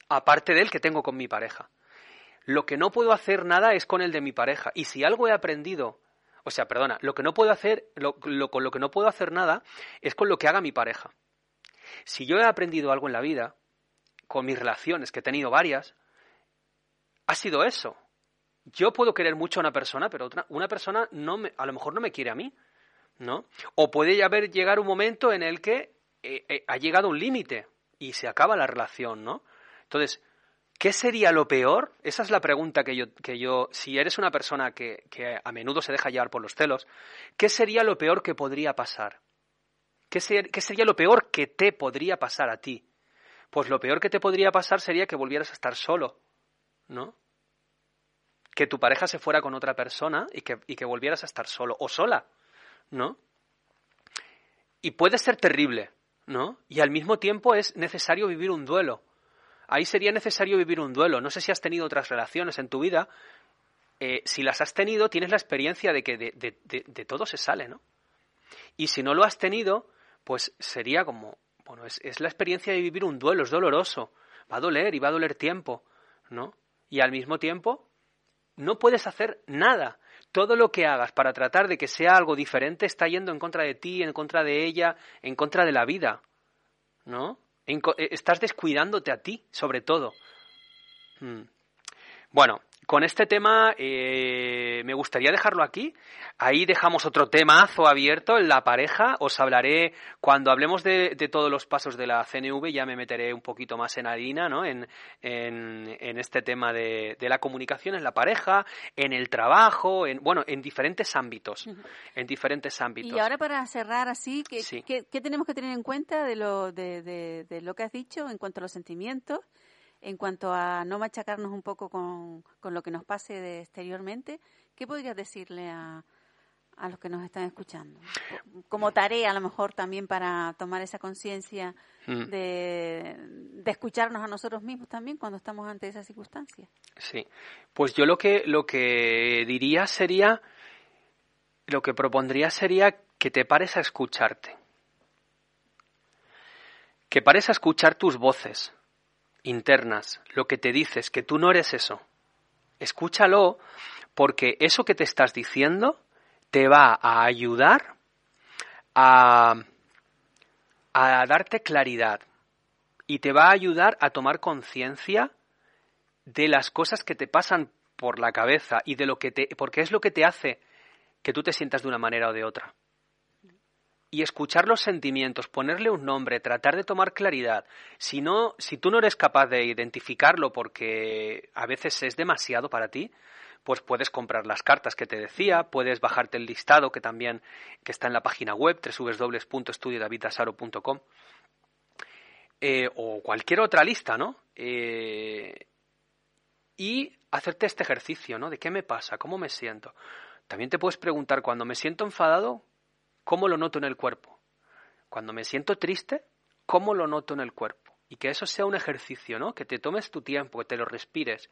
aparte del que tengo con mi pareja. Lo que no puedo hacer nada es con el de mi pareja. Y si algo he aprendido, o sea, perdona, lo que no puedo hacer, con lo que no puedo hacer nada es con lo que haga mi pareja. Si yo he aprendido algo en la vida, con mis relaciones, que he tenido varias, ha sido eso. Yo puedo querer mucho a una persona, pero otra, una persona no me, a lo mejor no me quiere a mí, ¿no? O puede haber llegar un momento en el que eh, eh, ha llegado un límite y se acaba la relación, ¿no? Entonces, ¿qué sería lo peor? Esa es la pregunta que yo, que yo si eres una persona que, a menudo se deja llevar por los celos, ¿qué sería lo peor que podría pasar? ¿Qué, ¿Qué sería lo peor que te podría pasar a ti? Pues lo peor que te podría pasar sería que volvieras a estar solo, ¿no? que tu pareja se fuera con otra persona y que, y que volvieras a estar solo o sola, ¿no? Y puede ser terrible, ¿no? Y al mismo tiempo es necesario vivir un duelo. Ahí sería necesario vivir un duelo. No sé si has tenido otras relaciones en tu vida. Eh, si las has tenido, tienes la experiencia de que de, de, de, todo se sale, ¿no? Y si no lo has tenido, pues sería como, bueno, es, es, la experiencia de vivir un duelo, es doloroso, va a doler y va a doler tiempo, ¿no? Y al mismo tiempo, no puedes hacer nada. Todo lo que hagas para tratar de que sea algo diferente está yendo en contra de ti, en contra de ella, en contra de la vida, ¿no? Eh, estás descuidándote a ti, sobre todo. Mm. Bueno, con este tema eh, me gustaría dejarlo aquí. Ahí dejamos otro temazo abierto en la pareja. Os hablaré cuando hablemos de, todos los pasos de la CNV, ya me meteré un poquito más en harina, ¿no? En, en, este tema de, la comunicación en la pareja, en el trabajo, en bueno, en diferentes ámbitos, en diferentes ámbitos. Y ahora para cerrar así, ¿qué, qué, tenemos que tener en cuenta de lo de, de lo que has dicho en cuanto a los sentimientos? En cuanto a no machacarnos un poco con, con lo que nos pase de exteriormente, ¿qué podrías decirle a, a los que nos están escuchando? Como tarea, a lo mejor también para tomar esa conciencia mm. de, de, escucharnos a nosotros mismos también cuando estamos ante esas circunstancias. Sí, pues yo lo que, lo que diría sería, lo que propondría sería que te pares a escucharte. Que pares a escuchar tus voces, internas, lo que te dices, que tú no eres eso. Escúchalo porque eso que te estás diciendo te va a ayudar a, a darte claridad y te va a ayudar a tomar conciencia de las cosas que te pasan por la cabeza y de lo que te porque es lo que te hace que tú te sientas de una manera o de otra y escuchar los sentimientos, ponerle un nombre, tratar de tomar claridad. Si no, si tú no eres capaz de identificarlo porque a veces es demasiado para ti, pues puedes comprar las cartas que te decía, puedes bajarte el listado que también que está en la página web www.estudiodavidasaro.com eh, o cualquier otra lista, ¿no? Eh, y hacerte este ejercicio, ¿no? ¿De qué me pasa? ¿Cómo me siento? También te puedes preguntar, cuando me siento enfadado, ¿Cómo lo noto en el cuerpo? Cuando me siento triste, ¿cómo lo noto en el cuerpo? Y que eso sea un ejercicio, ¿no? Que te tomes tu tiempo, que te lo respires.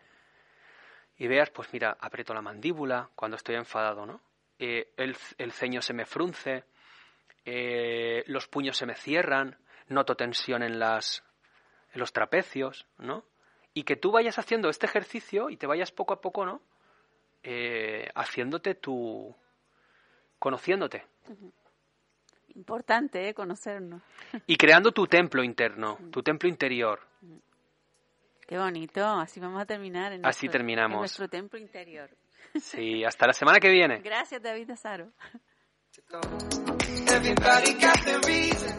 Y veas, pues mira, aprieto la mandíbula cuando estoy enfadado, ¿no? Eh, el, ceño se me frunce, eh, los puños se me cierran, noto tensión en, las, en los trapecios, ¿no? Y que tú vayas haciendo este ejercicio y te vayas poco a poco, ¿no? Eh, haciéndote tu... conociéndote. Importante, ¿eh? Conocernos. Y creando tu templo interno, tu templo interior. Qué bonito, así vamos a terminar. En así terminamos. En nuestro templo interior. Sí, hasta la semana que viene. Gracias, David Azaro. Everybody got the reason,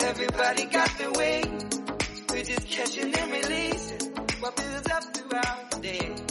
everybody got the way. We're just catching and releasing what builds up throughout the day.